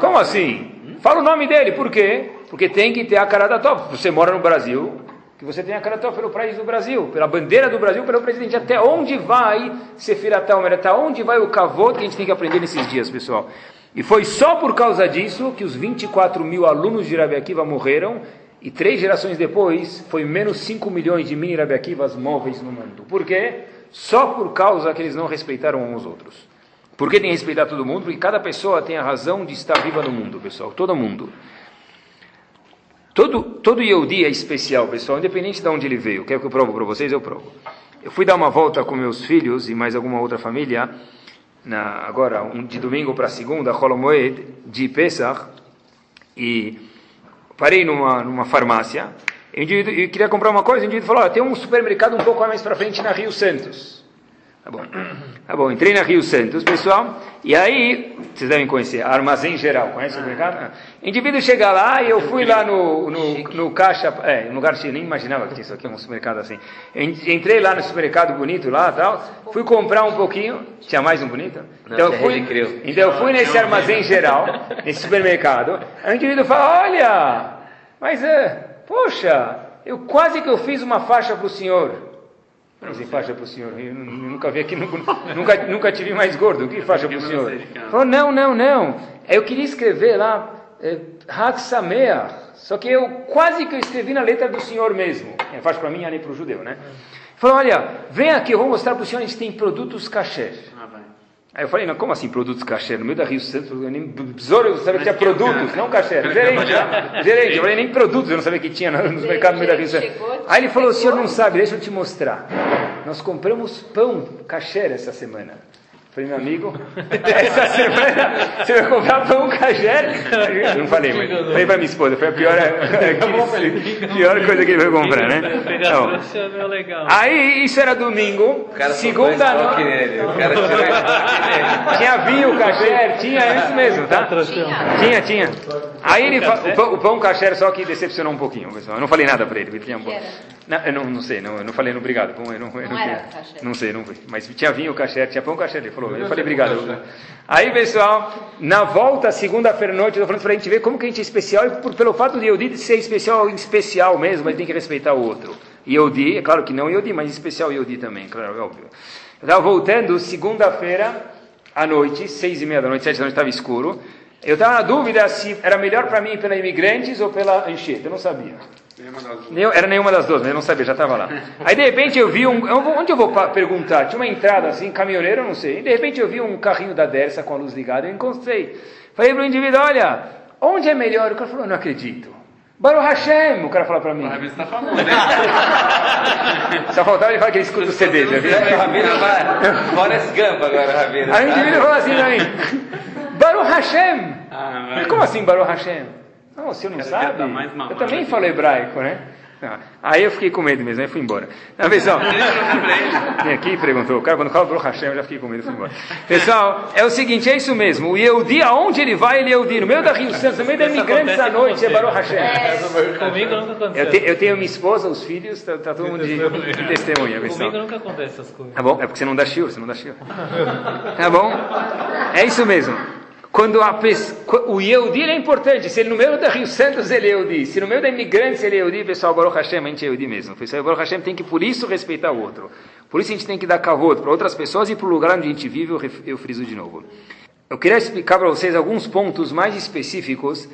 Speaker 1: Como assim? Fala o nome dele, por quê? Porque tem que ter a cara da top. Você mora no Brasil, que você tem a cara top pelo país do Brasil, pela bandeira do Brasil, pelo presidente. Até onde vai Sefirat Talmer? Até onde vai o cavô que a gente tem que aprender nesses dias, pessoal? E foi só por causa disso que os 24 mil alunos de Rabi Akiva morreram, e três gerações depois, foi menos 5 milhões de mini Rabi Akivas móveis no mundo. Por quê? Só por causa que eles não respeitaram uns aos outros. Por que tem que respeitar todo mundo? Porque cada pessoa tem a razão de estar viva no mundo, pessoal. Todo mundo. Todo, todo Yehudi é especial, pessoal, independente de onde ele veio. Quer que eu provo para vocês? Eu provo. Eu fui dar uma volta com meus filhos e mais alguma outra família na, agora, um, de domingo para segunda, Holomoed, de Pesach, e parei numa, numa farmácia, e, queria comprar uma coisa, e o indivíduo falou, tem um supermercado um pouco mais para frente na Rio Santos. Tá bom. Tá bom, entrei na Rio Santos, pessoal, e aí, vocês devem conhecer, Armazém Geral, conhece o mercado? O indivíduo chega lá e eu fui lá no, no, no caixa, é, um lugar que eu nem imaginava que tinha isso aqui, um supermercado assim. Entrei lá no supermercado bonito lá tal, fui comprar um pouquinho, tinha mais um bonito? Então eu fui, então eu fui nesse Armazém Geral, nesse supermercado, aí o indivíduo fala, olha, mas, é, poxa, eu quase que eu fiz uma faixa para o senhor. Não sei faixa para o senhor. Eu nunca vi aqui, nunca, nunca tive mais gordo. O que faixa para o senhor? Falou, não, não, não. Eu queria escrever lá, é, Só que eu quase que eu escrevi na letra do senhor mesmo. É faixa para mim, nem para o judeu, né? Falou, olha, vem aqui, eu vou mostrar para o senhor, a gente tem produtos cachê. Aí eu falei, não, como assim produtos kasher? No meio da Rio Santos, eu nem besouro, eu sabia que tinha produtos, não kasher. Gerente, né? gerente, eu falei, nem produtos, eu não sabia que tinha nos mercados no meio da Rio Santos. Aí ele falou, o senhor não sabe, deixa eu te mostrar. Nós compramos pão kasher essa semana. Falei, meu amigo, essa semana você vai comprar pão cajé? Eu não falei, mas falei para minha esposa, foi a pior, a pior coisa que ele foi comprar, né? Então, aí, isso era domingo, segunda noite. Tinha vinho cajé, tinha isso mesmo, tá? Tinha, tinha. Aí ele, o pão, o pão cajé só que decepcionou um pouquinho, pessoal. Eu não falei nada para ele, ele tinha um não, eu não, não sei, não, eu não falei no obrigado. Eu não, eu não, não, era não sei, não foi. Mas tinha vinho, cachê, tinha pão, cachê. Ele falou, eu falei obrigado. Aí, pessoal, na volta, segunda-feira à noite, eu estou falando para a gente ver como que a gente é especial, e por, pelo fato de Yehudi ser especial, especial mesmo, ele tem que respeitar o outro. Yehudi, é claro que não Yehudi, mas especial Yehudi também, claro, é óbvio. Eu estava voltando, segunda-feira à noite, seis e meia da noite, sete da noite, estava escuro. Eu estava na dúvida se era melhor para mim pela imigrantes ou pela enchente, eu não sabia. Era nenhuma das duas, mas eu não sabia, já estava lá. Aí de repente eu vi um. Onde eu vou perguntar? Tinha uma entrada assim, caminhoneiro, eu não sei. E de repente eu vi um carrinho da Dersa com a luz ligada, eu encontrei. Falei para o indivíduo: olha, onde é melhor? O cara falou: não acredito. Baruch Hashem, o cara falou para mim.
Speaker 4: O está famoso, né?
Speaker 1: Só faltava ele falar que ele escuta o CD, já viu?
Speaker 2: Forrest Gump agora, Rabino.
Speaker 1: Aí o indivíduo falou assim para mim: Baruch Hashem. Ah, como assim Baruch Hashem? Não, o senhor não sabe? Eu também falo hebraico, né? Não. Aí eu fiquei com medo mesmo, aí fui embora. Não, pessoal, vem aqui e perguntou. O cara, quando fala Baruch Hashem, eu já fiquei com medo e fui embora. Pessoal, é o seguinte, é isso mesmo. O Yehudi, aonde ele vai, ele é Yehudi. No meio da Rio Santos, no meio da imigrantes à noite, é Baruch Hashem. É.
Speaker 3: Comigo nunca aconteceu.
Speaker 1: Eu, te, eu, tenho minha esposa, os filhos, tá, tá todo mundo de, de testemunha.
Speaker 3: Pessoal. Comigo nunca acontece essas coisas.
Speaker 1: Tá bom? É porque você não dá shiur, você não dá shiur. Tá bom? É isso mesmo. Quando a, o Yehudi é importante, se ele no meio da Rio Santos ele é Yehudi, se no meio da imigrantes ele é Yehudi, pessoal, Baruch Hashem, a gente é Yehudi mesmo. Pessoal, Baruch Hashem tem que por isso respeitar o outro. Por isso a gente tem que dar kavod para outras pessoas e para o lugar onde a gente vive, eu, friso de novo. Eu queria explicar para vocês alguns pontos mais específicos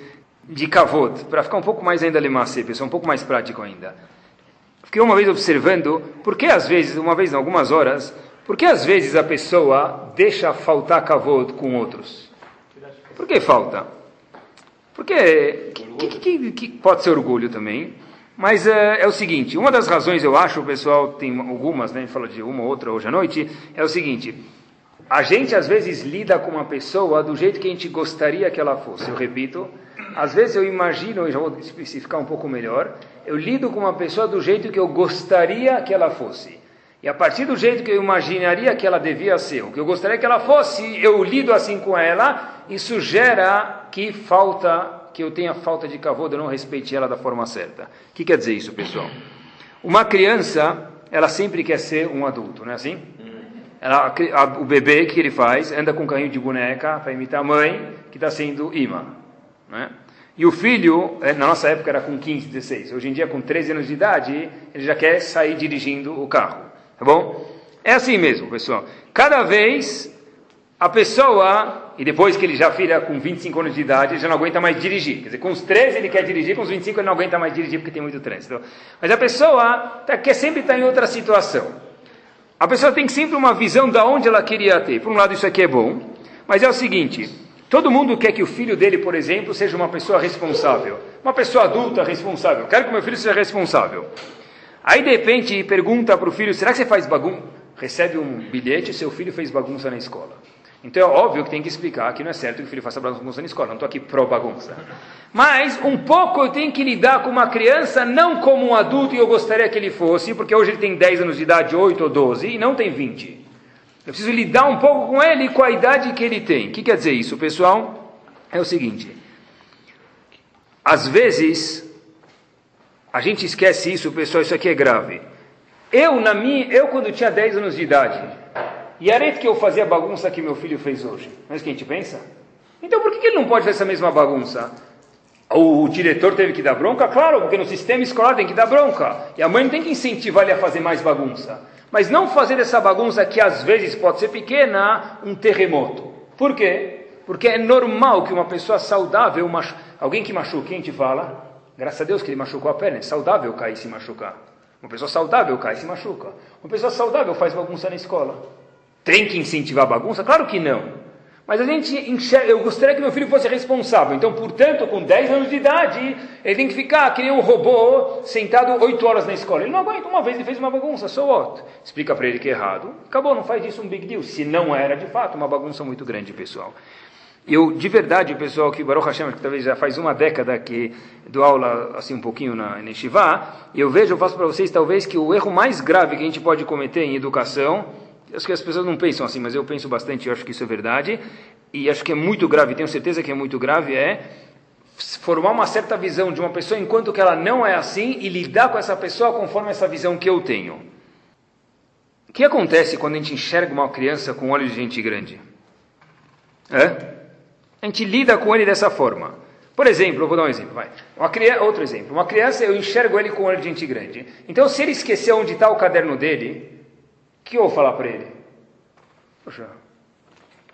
Speaker 1: de kavod, para ficar um pouco mais ainda lemacê, pessoal, um pouco mais prático ainda. Fiquei uma vez observando, por que às vezes, uma vez algumas horas, por que às vezes a pessoa deixa faltar kavod com outros? Por que falta? Porque que, que, que, pode ser orgulho também, mas é, é, o seguinte: uma das razões eu acho, o pessoal tem algumas, né, a gente fala de uma ou outra hoje à noite, é o seguinte: a gente às vezes lida com uma pessoa do jeito que a gente gostaria que ela fosse. Eu repito, às vezes eu imagino, eu já vou especificar um pouco melhor, eu lido com uma pessoa do jeito que eu gostaria que ela fosse. E a partir do jeito que eu imaginaria que ela devia ser, o que eu gostaria que ela fosse, eu lido assim com ela, isso gera que falta, que eu tenha falta de cavodo, eu não respeite ela da forma certa. O que quer dizer isso, pessoal? Uma criança, ela sempre quer ser um adulto, não é assim? Ela, a, o bebê, que ele faz? Anda com um carrinho de boneca para imitar a mãe, que está sendo imã. Né? E o filho, eh, na nossa época era com 15, 16. Hoje em dia, com 13 anos de idade, ele já quer sair dirigindo o carro. Tá bom? É assim mesmo, pessoal. Cada vez a pessoa, e depois que ele já vira com 25 anos de idade, ele já não aguenta mais dirigir. Quer dizer, com os 13 ele quer dirigir, com os 25 ele não aguenta mais dirigir porque tem muito trânsito. Mas a pessoa tá, quer sempre estar em outra situação. A pessoa tem sempre uma visão de onde ela queria ter. Por um lado, isso aqui é bom, mas é o seguinte: todo mundo quer que o filho dele, por exemplo, seja uma pessoa responsável. Uma pessoa adulta responsável. Quero que meu filho seja responsável. Aí de repente pergunta para o filho: será que você faz bagunça? Recebe um bilhete, seu filho fez bagunça na escola. Então é óbvio que tem que explicar que não é certo que o filho faça bagunça na escola. Não estou aqui pró bagunça. Mas um pouco eu tenho que lidar com uma criança não como um adulto e eu gostaria que ele fosse, porque hoje ele tem 10 anos de idade, 8 ou 12, e não tem 20. Eu preciso lidar um pouco com ele com a idade que ele tem. O que quer dizer isso, pessoal? É o seguinte: às vezes a gente esquece isso, pessoal, isso aqui é grave. Eu, na minha, eu quando tinha 10 anos de idade, e era que eu fazia a bagunça que meu filho fez hoje. Não é isso que a gente pensa? Então por que ele não pode fazer essa mesma bagunça? O diretor teve que dar bronca? Claro, porque no sistema escolar tem que dar bronca. E a mãe não tem que incentivar ele a fazer mais bagunça. Mas não fazer essa bagunça que às vezes pode ser pequena, um terremoto. Por quê? Porque é normal que uma pessoa saudável, alguém que machuque, a gente fala, Graças a Deus que ele machucou a perna. É saudável cair e se machucar. Uma pessoa saudável cai e se machuca. Uma pessoa saudável faz bagunça na escola. Tem que incentivar a bagunça? Claro que não. Mas a gente enxerga, eu gostaria que meu filho fosse responsável. Então, portanto, com 10 anos de idade, ele tem que ficar que nem um robô sentado 8 horas na escola. Ele não aguenta, uma vez ele fez uma bagunça, so what? Explica para ele que é errado. Acabou, não faz disso um big deal. Se não era, de fato, uma bagunça muito grande, pessoal. Eu, de verdade, pessoal, que Baruch Hashem, que talvez já faz uma década que dou aula assim um pouquinho na Neshivá, eu vejo, eu faço para vocês, talvez, que o erro mais grave que a gente pode cometer em educação Acho que as pessoas não pensam assim, mas eu penso bastante, eu acho que isso é verdade. E acho que é muito grave, tenho certeza que é muito grave, é formar uma certa visão de uma pessoa enquanto que ela não é assim e lidar com essa pessoa conforme essa visão que eu tenho. O que acontece quando a gente enxerga uma criança com olhos de gente grande? É? A gente lida com ele dessa forma. Por exemplo, vou dar um exemplo, vai. Uma criança, outro exemplo. Uma criança, eu enxergo ele com olho de gente grande. Então, se ele esquecer onde está o caderno dele, que eu vou falar para ele? Poxa,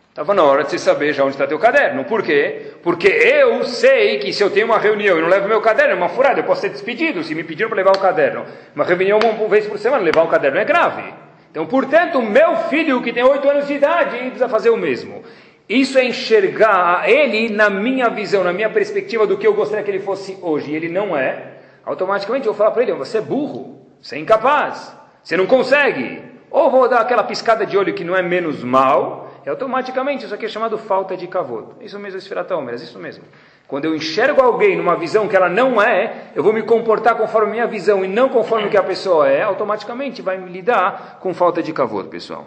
Speaker 1: estava na hora de você saber já onde está teu caderno. Por quê? Porque eu sei que se eu tenho uma reunião e não levo meu caderno, é uma furada, eu posso ser despedido se me pediram para levar o caderno. Uma reunião uma vez por semana, levar um caderno é grave. Então, portanto, meu filho que tem oito anos de idade precisa fazer o mesmo. Isso é enxergar ele na minha visão, na minha perspectiva do que eu gostaria que ele fosse hoje. E ele não é. Automaticamente eu vou falar para ele: você é burro, você é incapaz, você não consegue. Ou vou dar aquela piscada de olho que não é menos mal, e automaticamente isso aqui é chamado falta de kavod. Isso mesmo, é isso mesmo. Quando eu enxergo alguém numa visão que ela não é, eu vou me comportar conforme a minha visão e não conforme o que a pessoa é, automaticamente vai me lidar com falta de kavod, pessoal.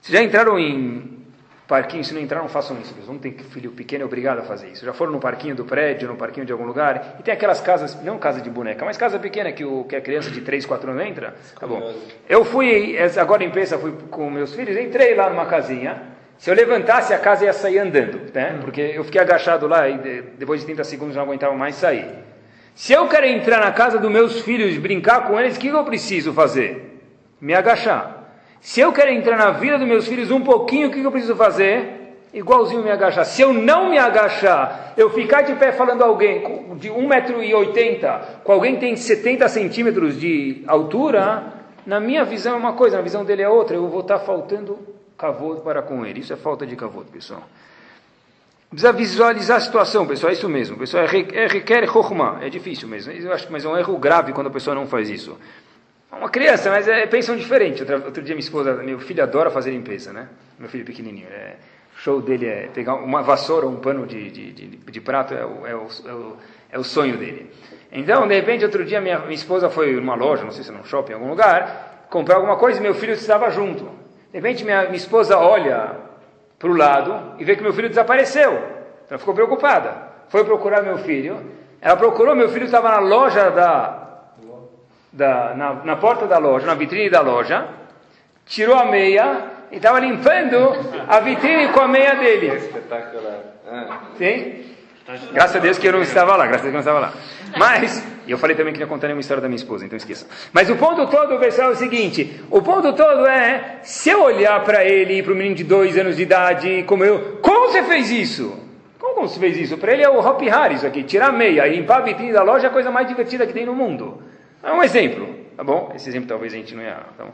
Speaker 1: Vocês já entraram em Parquinho, se não entrar, não façam isso. Eles não têm filho pequeno é obrigado a fazer isso. Já foram no parquinho do prédio, no parquinho de algum lugar. E tem aquelas casas, não casa de boneca, mas casa pequena que, o, que a criança de 3, 4 anos entra. Tá bom. Eu fui, agora em Pensa, fui com meus filhos, entrei lá numa casinha. Se eu levantasse, a casa ia sair andando, né? Porque eu fiquei agachado lá e depois de 30 segundos não aguentava mais sair. Se eu quero entrar na casa dos meus filhos e brincar com eles, o que eu preciso fazer? Me agachar. Se eu quero entrar na vida dos meus filhos um pouquinho, o que eu preciso fazer? Igualzinho me agachar. Se eu não me agachar, eu ficar de pé falando a alguém de 1,80m, com alguém que tem 70 centímetros de altura, na minha visão é uma coisa, na visão dele é outra. Eu vou estar faltando cavoto para com ele. Isso é falta de cavoto, pessoal. Precisa visualizar a situação, pessoal, é isso mesmo. Pessoal, é, é, requer chokhmah, é difícil mesmo. Eu acho, mas é um erro grave quando a pessoa não faz isso. Uma criança, mas é, pensam diferente. Outro, outro dia minha esposa, meu filho adora fazer limpeza, né? Meu filho pequenininho. É, show dele é pegar uma vassoura, um pano de, de, de, de prato, é o, é, o, é, o, é o sonho dele. Então, de repente, outro dia minha, minha esposa foi numa loja, não sei se num shopping, em algum lugar, comprar alguma coisa e meu filho estava junto. De repente, minha, minha esposa olha para o lado e vê que meu filho desapareceu. Então, ela ficou preocupada. Foi procurar meu filho. Ela procurou, meu filho estava na loja da da, na, na porta da loja, na vitrine da loja, tirou a meia e estava limpando a vitrine com a meia dele.
Speaker 2: Espetacular. Ah.
Speaker 1: Sim? Graças a Deus que eu não estava lá, graças a Deus que eu não estava lá. Mas, e eu falei também que não contar nenhuma história da minha esposa, então esqueça. Mas o ponto todo, pessoal, é o seguinte: o ponto todo é, se eu olhar para ele, para o menino de dois anos de idade, como eu, como você fez isso? Como você fez isso? Para ele é o Hop Harris aqui, tirar a meia e limpar a vitrine da loja é a coisa mais divertida que tem no mundo. É um exemplo, tá bom? Esse exemplo talvez a gente não ia. Tá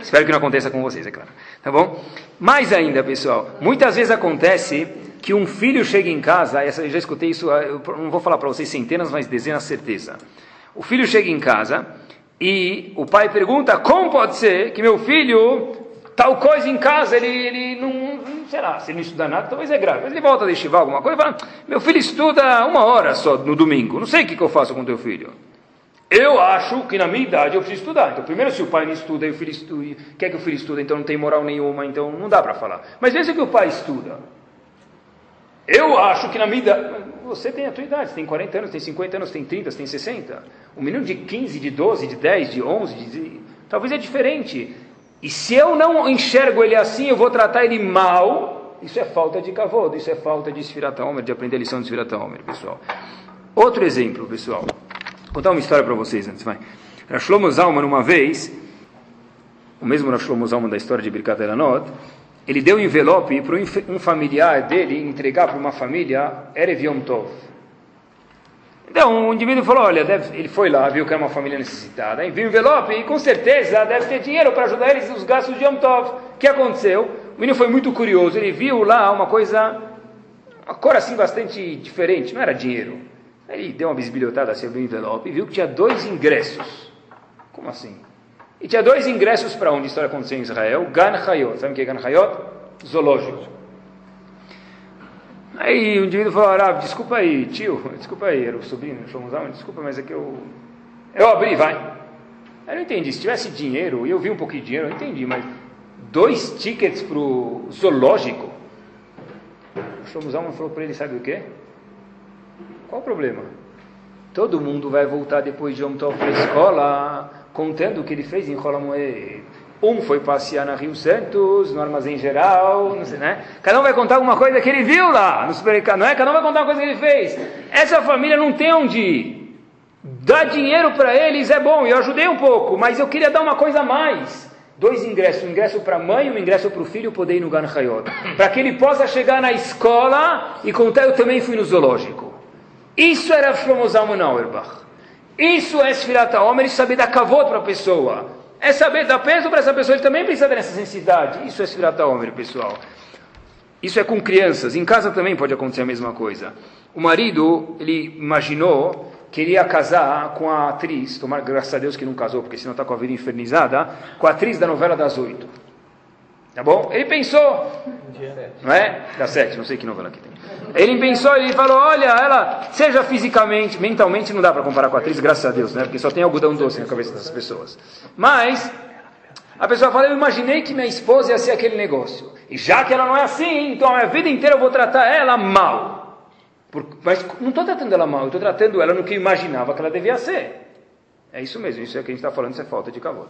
Speaker 1: Espero que não aconteça com vocês, é claro. Tá bom? Mais ainda, pessoal, muitas vezes acontece que um filho chega em casa, eu já escutei isso, eu não vou falar para vocês centenas, mas dezenas certeza. O filho chega em casa e o pai pergunta: como pode ser que meu filho tal coisa em casa, ele, ele não, sei lá, se ele não estuda nada, talvez é grave. Mas ele volta a estivar alguma coisa e fala, meu filho estuda uma hora só no domingo, não sei o que, que eu faço com teu filho. Eu acho que na minha idade eu preciso estudar. Então, primeiro, se o pai não estuda e o filho estuda, quer que o filho estude, então não tem moral nenhuma, então não dá para falar. Mas veja que o pai estuda. Eu acho que na minha idade. Você tem a tua idade, você tem 40 anos, tem 50 anos, tem 30, tem 60. Um menino de 15, de 12, de 10, de 11, de... talvez é diferente. E se eu não enxergo ele assim, eu vou tratar ele mal. Isso é falta de cavodo, isso é falta de Sfirata Homer, de aprender a lição de Sfirata Homer, pessoal. Outro exemplo, pessoal. Vou contar uma história para vocês antes, vai. Rashlomo Zalman, uma vez, o mesmo Rashlomo Zalman da história de Birkat Elanot, ele deu um envelope para um familiar dele entregar para uma família Erev Yom Tov. Então, um indivíduo falou, olha, deve- ele foi lá, viu que era uma família necessitada, viu o envelope e com certeza deve ter dinheiro para ajudar eles nos gastos de Yom Tov. O que aconteceu? O menino foi muito curioso, ele viu lá uma coisa, uma cor assim bastante diferente, não era dinheiro. Ele deu uma bisbilhotada assim, abriu o envelope e viu que tinha dois ingressos. Como assim? E tinha dois ingressos para onde a história aconteceu em Israel, Gan Hayot. Sabe o que é Gan Hayot? Zoológico. Aí o indivíduo falou, Arav, desculpa aí, tio, desculpa aí, era o sobrinho, Zalman, desculpa, mas é que eu... Eu abri, vai. Eu não entendi, se tivesse dinheiro, e eu vi um pouquinho de dinheiro, eu entendi, mas dois tickets para o zoológico? O Zalman falou para ele, sabe o quê? Qual o problema? Todo mundo vai voltar depois de Yom Tov para a escola, contando o que ele fez em Rolamoed. Um foi passear na Rio Santos, no armazém geral, não sei, né? Cada um vai contar alguma coisa que ele viu lá no supermercado, não é? Cada um vai contar uma coisa que ele fez. Essa família não tem onde ir. Dar dinheiro para eles é bom, eu ajudei um pouco, mas eu queria dar uma coisa a mais. Dois ingressos, um ingresso para a mãe e um ingresso para o filho poder ir no Gan. Para que ele possa chegar na escola e contar, eu também fui no zoológico. Isso era Shlomo Zalman Auerbach. Isso é Sfirat Omer e saber dar kavod para a pessoa. É saber dar peso para essa pessoa. Ele também precisa dessa sensibilidade. Isso é Sfirat Omer, pessoal. Isso é com crianças. Em casa também pode acontecer a mesma coisa. O marido, ele imaginou que ele ia casar com a atriz, tomar graças a Deus que não casou, porque senão está com a vida infernizada, com a atriz da novela das oito. Tá bom? Ele pensou, não é? Das sete, não sei que novela que tem. Ele pensou, ele falou, olha, ela, seja fisicamente, mentalmente não dá para comparar com a atriz, graças a Deus, né? Porque só tem algodão doce na cabeça das pessoas. Mas, a pessoa fala, eu imaginei que minha esposa ia ser aquele negócio. E já que ela não é assim, então a minha vida inteira eu vou tratar ela mal. Mas não estou tratando ela mal, eu estou tratando ela no que eu imaginava que ela devia ser. É isso mesmo, isso é o que a gente está falando, isso é falta de cavalo.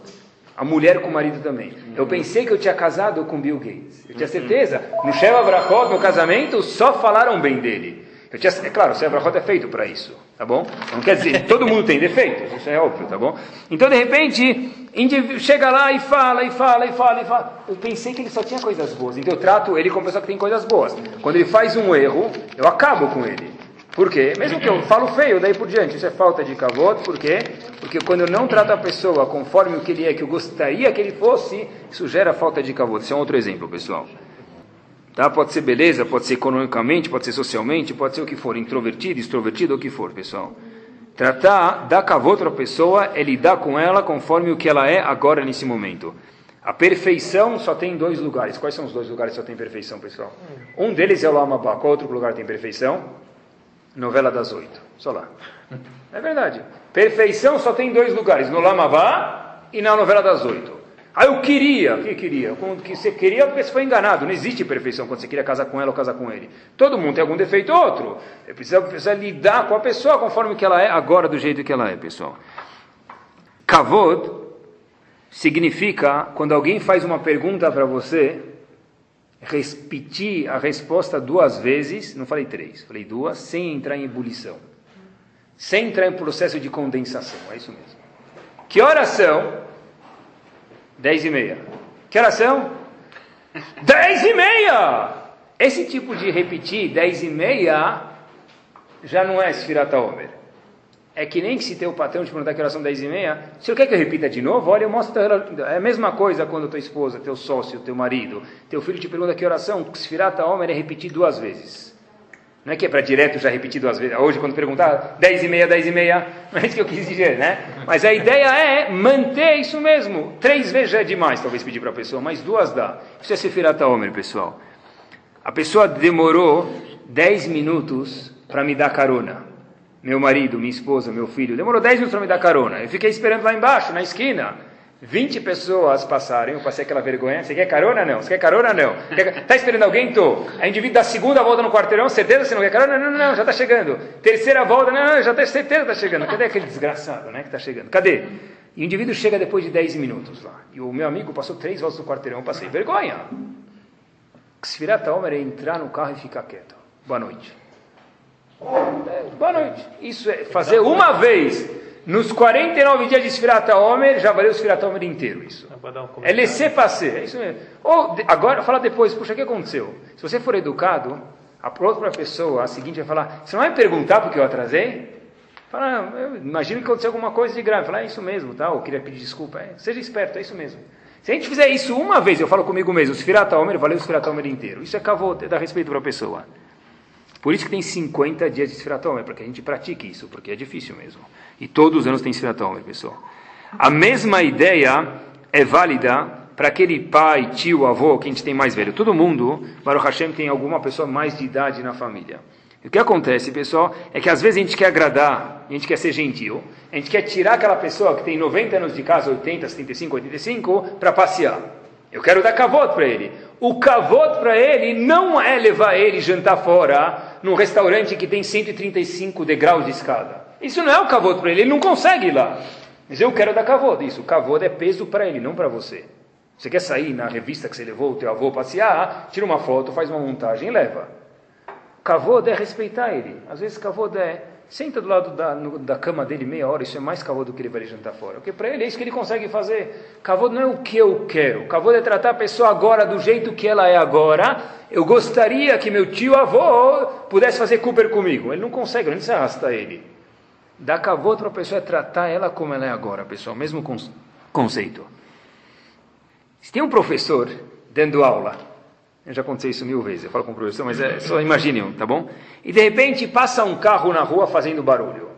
Speaker 1: A mulher com o marido também. Eu pensei que eu tinha casado com Bill Gates. Eu tinha certeza. No Sheva Brachot, meu casamento, só falaram bem dele. Eu tinha, é claro, o Sheva é feito para isso, tá bom? Não quer dizer, todo mundo tem defeitos, isso é óbvio, tá bom? Então, de repente, chega lá e fala, e fala, e fala, e fala. Eu pensei que ele só tinha coisas boas, então eu trato ele como pessoa que tem coisas boas. Quando ele faz um erro, eu acabo com ele. Por quê? Mesmo que eu falo feio daí por diante, isso é falta de cavalo, por quê? Porque quando eu não trato a pessoa conforme o que ele é, que eu gostaria que ele fosse, isso gera falta de cavalo. Esse é um outro exemplo, pessoal. Tá? Pode ser beleza, pode ser economicamente, pode ser socialmente, pode ser o que for, introvertido, extrovertido, o que for, pessoal. Tratar, dar cavalo para a pessoa é lidar com ela conforme o que ela é agora nesse momento. A perfeição só tem dois lugares. Quais são os dois lugares que só tem perfeição, pessoal? Um deles é o Lamabá. Qual outro lugar tem perfeição? Novela das oito. Só lá. É verdade. Perfeição só tem dois lugares, no Lamavá e na novela das oito. Ah, eu queria. O que queria? O que você queria porque você foi enganado. Não existe perfeição quando você queria casar com ela ou casar com ele. Todo mundo tem algum defeito ou outro. Precisa, precisa lidar com a pessoa conforme que ela é, agora do jeito que ela é, pessoal. Kavod significa quando alguém faz uma pergunta para você, repetir a resposta duas vezes, não falei três, falei duas, sem entrar em ebulição. Sem entrar em processo de condensação, é isso mesmo. Que horas são? Dez e meia. Que horas são? Dez e meia! Esse tipo de repetir dez e meia já não é Sfirata Omer. É que nem que se teu patrão te perguntar que horas são 10 e meia, se eu quer que eu repita de novo, olha, eu mostro. É a mesma coisa quando tua esposa, teu sócio, teu marido, teu filho te pergunta que oração, Sfirata Omer é repetir duas vezes. Não é que é para direto já repetir duas vezes. Hoje, quando perguntar 10 e meia, 10 e meia, não é isso que eu quis dizer, né? Mas a ideia é manter isso mesmo. Três vezes já é demais, talvez, pedir para a pessoa, mas duas dá. Isso é Sefirata Omer, pessoal. A pessoa demorou 10 minutos para me dar carona meu marido, minha esposa, meu filho, demorou 10 minutos para me dar carona. Eu fiquei esperando lá embaixo, na esquina. 20 pessoas passaram, eu passei aquela vergonha. Você quer carona? Não. Você quer carona? Não. Está esperando alguém? Tô. A indivíduo dá segunda volta no quarteirão, certeza você não quer carona? Não, não, não, já está chegando. Terceira volta, não, não, já tem certeza está chegando. Cadê aquele desgraçado, né, que está chegando? Cadê? E o indivíduo chega depois de 10 minutos lá. E o meu amigo passou três voltas no quarteirão, eu passei vergonha. Sfirata Omer é entrar no carro e ficar quieto. Boa noite. Boa noite. Isso é fazer uma vez nos 49 dias de Sfirata Omer, já valeu o Sfirata Omer inteiro isso. É laisser passer, é isso mesmo. Ou, agora, fala depois, puxa, o que aconteceu? Se você for educado, a outra pessoa, a seguinte vai falar, você não vai me perguntar porque eu atrasei? Fala, ah, eu imagino que aconteceu alguma coisa de grave. Fala, é isso mesmo, tá? Eu queria pedir desculpa. É, seja esperto, é isso mesmo. Se a gente fizer isso uma vez, eu falo comigo mesmo, Sfirata Omer, valeu o Sfirata Omer inteiro. Isso é cavô, dá respeito para a pessoa. Por isso que tem 50 dias de Sfirata Omer, para que a gente pratique isso, porque é difícil mesmo. E todos os anos tem Sfirata Omer, pessoal. A mesma ideia é válida para aquele pai, tio, avô que a gente tem mais velho. Todo mundo, Baruch Hashem, tem alguma pessoa mais de idade na família. O que acontece, pessoal, é que às vezes a gente quer agradar, a gente quer ser gentil, a gente quer tirar aquela pessoa que tem 90 anos de casa, 80, 75, 85, para passear. Eu quero dar cavoto para ele. O cavoto para ele não é levar ele jantar fora num restaurante que tem 135 degraus de escada. Isso não é o cavoto para ele, ele não consegue ir lá. Mas eu quero dar cavoto. Isso, o cavoto é peso para ele, não para você. Você quer sair na revista que você levou o teu avô passear, tira uma foto, faz uma montagem e leva. Kavod é respeitar ele. Às vezes Kavod é senta do lado da, no, da cama dele meia hora, isso é mais Kavod do que ele vai jantar fora. Porque para ele é isso que ele consegue fazer. Kavod não é o que eu quero. Kavod é tratar a pessoa agora do jeito que ela é agora. Eu gostaria que meu tio avô pudesse fazer Cooper comigo. Ele não consegue, não se arrasta ele. Dar Kavod para a pessoa é tratar ela como ela é agora, pessoal. Mesmo conceito. Se tem um professor dando aula eu já aconteceu isso mil vezes, eu falo com o professor, mas é só imagine tá bom? E de repente passa um carro na rua fazendo barulho.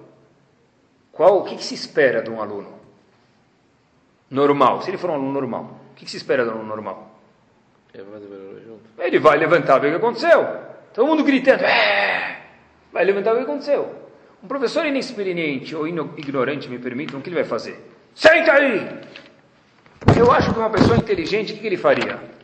Speaker 1: Qual, o que, que se espera de um aluno? Normal, se ele for um aluno normal, o que, que se espera de um aluno normal? Ele vai levantar, ver o que aconteceu. Todo mundo gritando, é! vai levantar ver o que aconteceu. Um professor inexperiente ou ignorante, me permitam, o que ele vai fazer? Senta aí! Eu acho que uma pessoa inteligente, o que, que ele faria?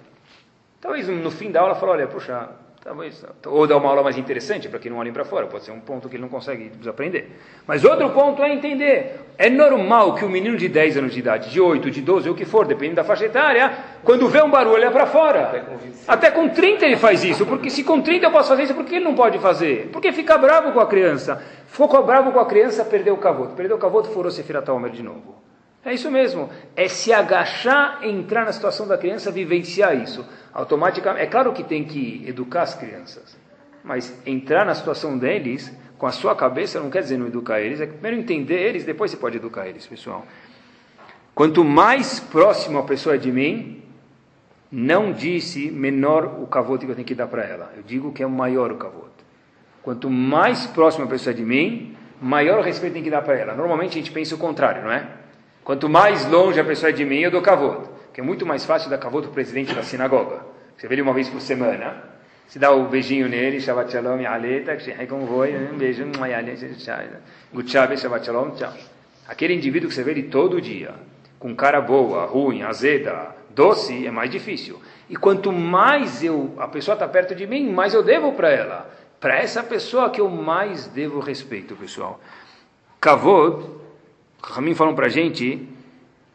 Speaker 1: Talvez no fim da aula fale, olha, puxa, talvez, ou dar uma aula mais interessante para que não olhem para fora, pode ser um ponto que ele não consegue aprender. Mas outro ponto é entender, é normal que um menino de 10 anos de idade, de 8, de 12, ou o que for, dependendo da faixa etária, quando vê um barulho, olha para fora. Até com, Até com 30 ele faz isso, porque se com 30 eu posso fazer isso, por que ele não pode fazer? Porque fica bravo com a criança. Ficou bravo com a criança, perdeu o cavoto. Perdeu o cavoto, furou Sefirat Homer de novo. É isso mesmo. É se agachar, entrar na situação da criança, vivenciar isso. Automaticamente, é claro que tem que educar as crianças, mas entrar na situação deles com a sua cabeça não quer dizer não educar eles, é primeiro entender eles, depois você pode educar eles, pessoal. Quanto mais próximo a pessoa é de mim, não disse menor o cavote que eu tenho que dar para ela. Eu digo que é maior o cavote. Quanto mais próximo a pessoa é de mim, maior o respeito tem que dar para ela. Normalmente a gente pensa o contrário, não é? Quanto mais longe a pessoa é de mim, eu dou cavoto. Que é muito mais fácil dar cavoto para o presidente da sinagoga. Você vê ele uma vez por semana. Se dá o um beijinho nele, Shabbat Shalom, Yaleta, como foi, um beijo, Gutchabe, Shabbat Shalom, tchau. Aquele indivíduo que você vê ele todo dia, com cara boa, ruim, azeda, doce, é mais difícil. E quanto mais eu, a pessoa está perto de mim, mais eu devo para ela. Para essa pessoa que eu mais devo respeito, pessoal. Kavod Ramim falam para a gente,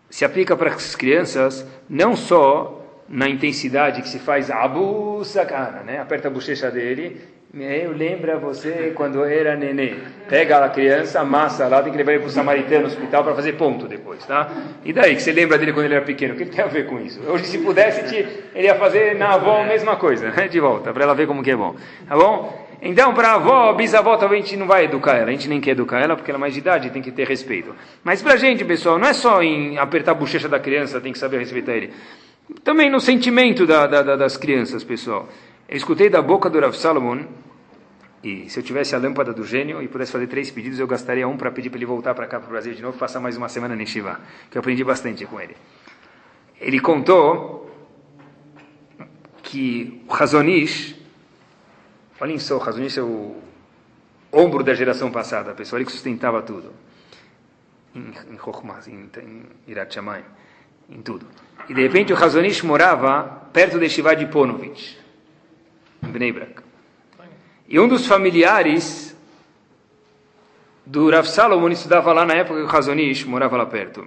Speaker 1: se aplica para as crianças não só na intensidade que se faz abu sakana, né? aperta a bochecha dele, eu lembro você quando era nenê. Pega a criança, amassa lá, tem que levar ele para o samaritano no hospital para fazer ponto depois, tá? E daí, que você lembra dele quando ele era pequeno? O que tem a ver com isso? Hoje, se pudesse, ele ia fazer na avó a mesma coisa, né? De volta, para ela ver como que é bom. Tá bom? Então, para a avó, bisavó, talvez a gente não vai educar ela, a gente nem quer educar ela porque ela é mais de idade, tem que ter respeito. Mas para a gente, pessoal, não é só em apertar a bochecha da criança, tem que saber respeitar ele. Também no sentimento da, da, das crianças, pessoal. Eu escutei da boca do Rav Salomon, e se eu tivesse a lâmpada do gênio e pudesse fazer três pedidos, eu gastaria um para pedir para ele voltar para cá, para o Brasil de novo, e passar mais uma semana em Shiva, que eu aprendi bastante com ele. Ele contou que o Razonish, Olhem só, isso é o ombro da geração passada, a pessoa que sustentava tudo. Em, em em, em em tudo. E de repente o Razonish morava perto de Shiva de Ponovich, em Bnei Brak. E um dos familiares do Rav Salomon estudava lá na época que o Razonish morava lá perto.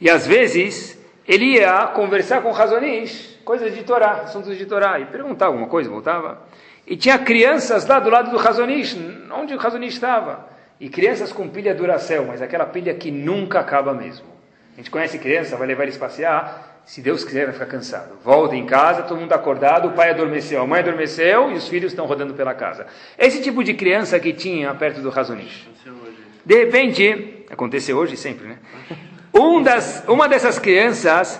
Speaker 1: E às vezes ele ia conversar com o Razonish, coisas de Torá, assuntos de Torá, e perguntar alguma coisa, voltava. E tinha crianças lá do lado do Razonish, onde o Razonish estava. E crianças com pilha Duracell, mas aquela pilha que nunca acaba mesmo. A gente conhece criança, vai levar eles passear, se Deus quiser vai ficar cansado. Volta em casa, todo mundo acordado, o pai adormeceu, a mãe adormeceu e os filhos estão rodando pela casa. Esse tipo de criança que tinha perto do Razonish. De repente, aconteceu hoje sempre, né? Um das, uma dessas crianças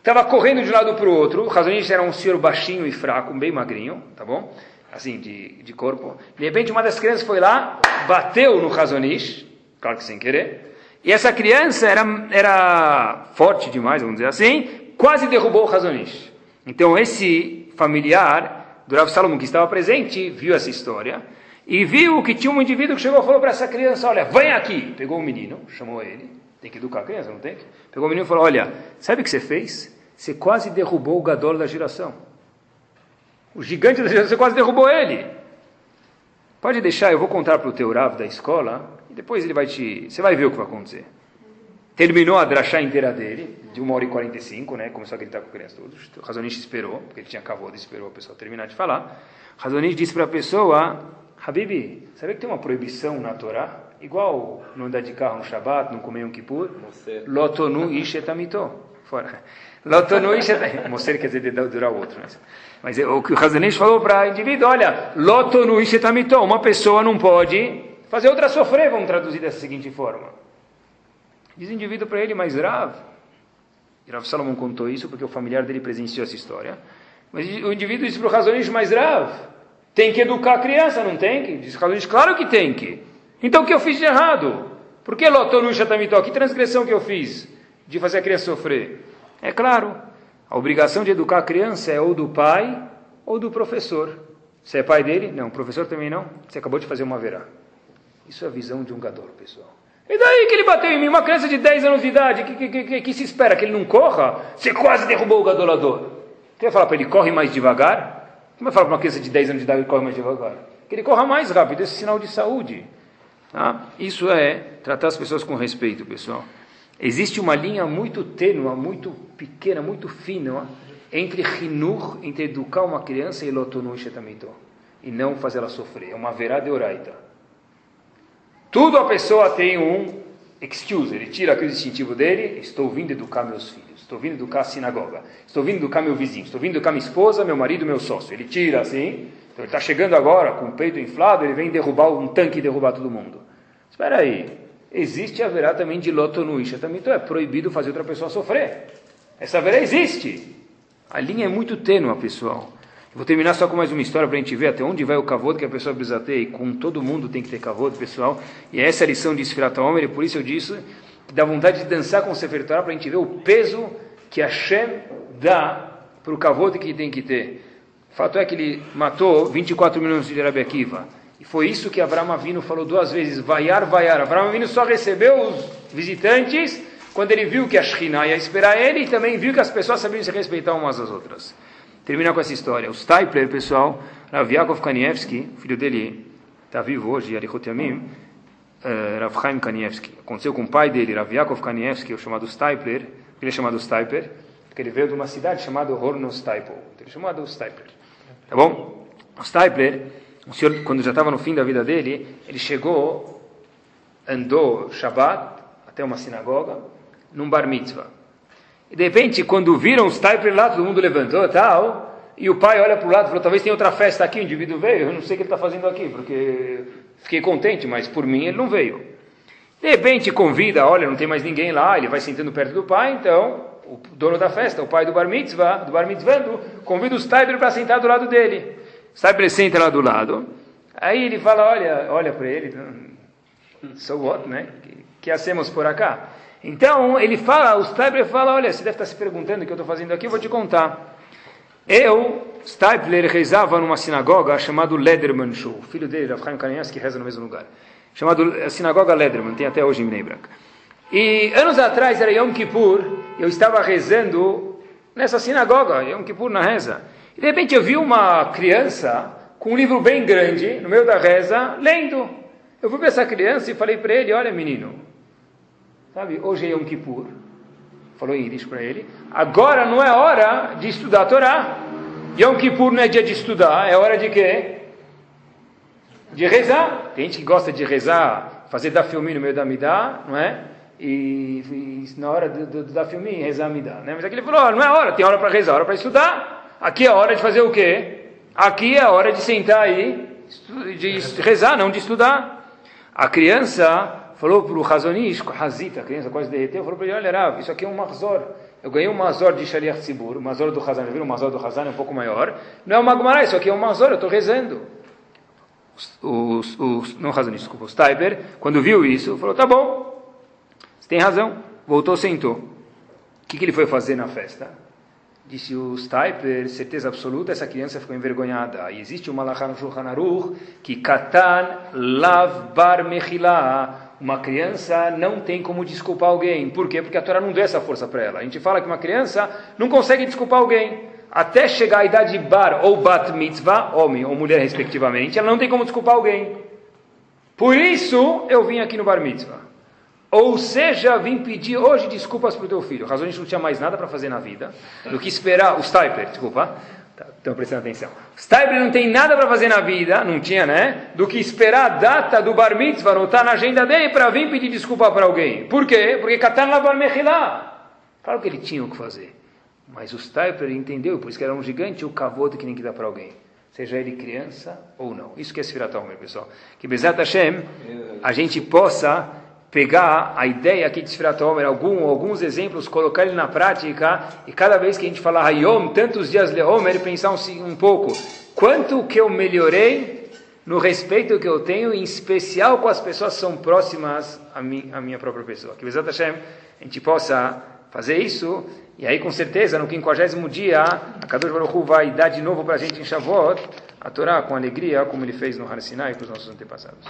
Speaker 1: estava correndo de um lado para o outro. O Razonish era um senhor baixinho e fraco, bem magrinho, tá bom? Assim, de, de corpo. De repente, uma das crianças foi lá, bateu no Razonish, claro que sem querer. E essa criança era, era forte demais, vamos dizer assim, quase derrubou o Razonish. Então, esse familiar do Rav Salomon, que estava presente, viu essa história e viu que tinha um indivíduo que chegou e falou para essa criança: Olha, vem aqui. Pegou o menino, chamou ele. Tem que educar a criança, não tem? Pegou o menino e falou: Olha, sabe o que você fez? Você quase derrubou o Gadol da geração. O gigante da geração, você quase derrubou ele. Pode deixar, eu vou contar para o teu Rav da escola e depois ele vai te. Você vai ver o que vai acontecer. Terminou a drachá inteira dele, de 1 hora e 45, né? Começou a gritar com a criança todos. O Razonish esperou, porque ele tinha acabado, esperou a pessoa terminar de falar. O Razonish disse para a pessoa: Habib, sabe que tem uma proibição na Torá? Igual não andar de carro no Shabat, não comer um Kippur? Lotonu ishetamito. Fora. Lotonu ishetamito. Moser quer dizer durar o outro. Mas, mas o que o Razonish falou para o indivíduo: olha, lotonu ishetamito. Uma pessoa não pode fazer outra sofrer, vamos traduzir dessa seguinte forma. Diz o indivíduo para ele, mas Rav, e Rav Salomon contou isso porque o familiar dele presenciou essa história, mas o indivíduo disse para o Razonish, mas Rav, tem que educar a criança, não tem que? Diz o Razonish, claro que tem que. Então o que eu fiz de errado? Por que Lotonu Shatamitó? Que transgressão que eu fiz de fazer a criança sofrer? É claro, a obrigação de educar a criança é ou do pai ou do professor. Você é pai dele? Não. Professor também não? Você acabou de fazer uma verá. Isso é a visão de um gador, pessoal. E daí que ele bateu em mim? Uma criança de 10 anos de idade, que, que, que, que se espera? Que ele não corra? Você quase derrubou o gadolador. Você vai falar para ele, corre mais devagar? Como vai falar para uma criança de 10 anos de idade que corre mais devagar? Que ele corra mais rápido, esse é sinal de saúde. Tá? Isso é tratar as pessoas com respeito, pessoal. Existe uma linha muito tênua, muito pequena, muito fina, entre rinur, entre educar uma criança e lotonu e não fazê-la sofrer. É uma verá de oraita. Tudo a pessoa tem um excuse, ele tira aquele distintivo dele, estou vindo educar meus filhos, estou vindo educar a sinagoga, estou vindo educar meu vizinho, estou vindo educar minha esposa, meu marido, meu sócio. Ele tira assim, então ele está chegando agora com o peito inflado, ele vem derrubar um tanque e derrubar todo mundo. Espera aí, existe a verá também de loto no isha, também então é proibido fazer outra pessoa sofrer. Essa verá existe. A linha é muito tênua, pessoal. Vou terminar só com mais uma história para a gente ver até onde vai o cavalo que a pessoa precisa ter. E com todo mundo tem que ter cavalo, pessoal. E essa é a lição de Sfirat Omer, e por isso eu disse que dá vontade de dançar com o Sefer Torah para a gente ver o peso que Hashem dá para o cavalo que tem que ter. Fato é que ele matou 24 milhões de Rabi Akiva. E foi isso que Abraão Avino falou duas vezes, vaiar, vaiar. Abraão Avino só recebeu os visitantes quando ele viu que a Shekhinah ia esperar ele e também viu que as pessoas sabiam se respeitar umas às outras terminar com essa história. O Stipler, pessoal, Rav Yaakov Kanievski, filho dele está vivo hoje, Arichot uh, Rav Chaim Kanievski. Aconteceu com o pai dele, Rav Kanievski, o chamado Stipler, ele é chamado Stipler, porque ele veio de uma cidade chamada Hornostipel. Ele é chamado Stipler. Tá bom? O Stipler, o senhor, quando já estava no fim da vida dele, ele chegou, andou Shabbat até uma sinagoga, num bar mitzvah. E de repente, quando viram os Typer lá, todo mundo levantou tal, e o pai olha para o lado e falou, talvez tenha outra festa aqui, o indivíduo veio, eu não sei o que ele está fazendo aqui, porque fiquei contente, mas por mim ele não veio. De repente convida, olha, não tem mais ninguém lá, ele vai sentando perto do pai, então o dono da festa, o pai do bar mitzvah, do bar mitzvando, convida os Typer para sentar do lado dele. O Typer senta lá do lado, aí ele fala, olha, olha para ele, so what, né? Que, que hacemos por acá? Então, ele fala, o Stipler fala, olha, você deve estar se perguntando o que eu estou fazendo aqui, eu vou te contar. Eu, Stipler, rezava numa sinagoga chamada Lederman Show. O filho dele, Rav Chaim Kanievski, reza no mesmo lugar. Chamado a Sinagoga Lederman, tem até hoje em Bnei. E anos atrás, era Yom Kippur, eu estava rezando nessa sinagoga, Yom Kippur na reza. E de repente eu vi uma criança com um livro bem grande, no meio da reza, lendo. Eu fui para essa criança e falei para ele, olha menino, Sabe, hoje é Yom Kippur. Falou em Yiddish para ele. Agora não é hora de estudar a Torá. Yom Kippur não é dia de estudar, é hora de quê? De rezar. Tem gente que gosta de rezar, fazer da filme no meio da Midá, não é? E, e, na hora do, do, da filme rezar Midá, né? Mas aqui ele falou, não é hora, tem hora para rezar, hora para estudar. Aqui é hora de fazer o quê? Aqui é hora de sentar aí, de rezar, não de estudar. A criança falou para o Razonish, Hazita, a criança quase derreteu, falou para ele, olha Rav, isso aqui é um Marzor. Eu ganhei um Mazor de Shaliach Tzibur, o Mazor do Hazan, já viram Mazor do Hazan é um pouco maior. Não é uma Gemara, isso aqui é um Mazor, eu estou rezando. Os, os, não Hazonish, desculpa, o Steiber, quando viu isso, falou, tá bom, tem razão. Voltou, sentou. O que, que ele foi fazer na festa? Disse o Steiper, certeza absoluta, essa criança ficou envergonhada. E existe uma Malachá no Shulchan Aruch que Katan Lav Bar Mechilá. Uma criança não tem como desculpar alguém. Por quê? Porque a Torá não deu essa força para ela. A gente fala que uma criança não consegue desculpar alguém. Até chegar à idade de bar ou bat mitzvah, homem ou mulher respectivamente, ela não tem como desculpar alguém. Por isso eu vim aqui no bar mitzvah. Ou seja, vim pedir hoje desculpas para o teu filho. Razões não tinha mais nada para fazer na vida do que esperar. O Stiper, desculpa. Estão prestando atenção. Stiper não tem nada para fazer na vida, não tinha, né? Do que esperar a data do bar mitzvah, não está na agenda dele para vir pedir desculpa para alguém. Por quê? Porque Katan Lavar Mechilá. Claro que ele tinha o que fazer. Mas o Stiper entendeu, por isso que era um gigante, o cavoto que nem que dá para alguém. Seja ele criança ou não. Isso que é Sfirat Omer, pessoal. Que Bezat Hashem, a gente possa pegar a ideia aqui de Sfirat Omer, algum, alguns exemplos, colocar ele na prática, e cada vez que a gente falar Hayom, tantos dias Leomer, pensar um, um pouco, quanto que eu melhorei no respeito que eu tenho, em especial com as pessoas que são próximas a, mim, a minha própria pessoa. Que Bezat Hashem, a gente possa fazer isso, e aí com certeza no 50 dia, a Kadosh Baruch Hu vai dar de novo para a gente em Shavuot, a Torá com alegria, como ele fez no Har Sinai com os nossos antepassados.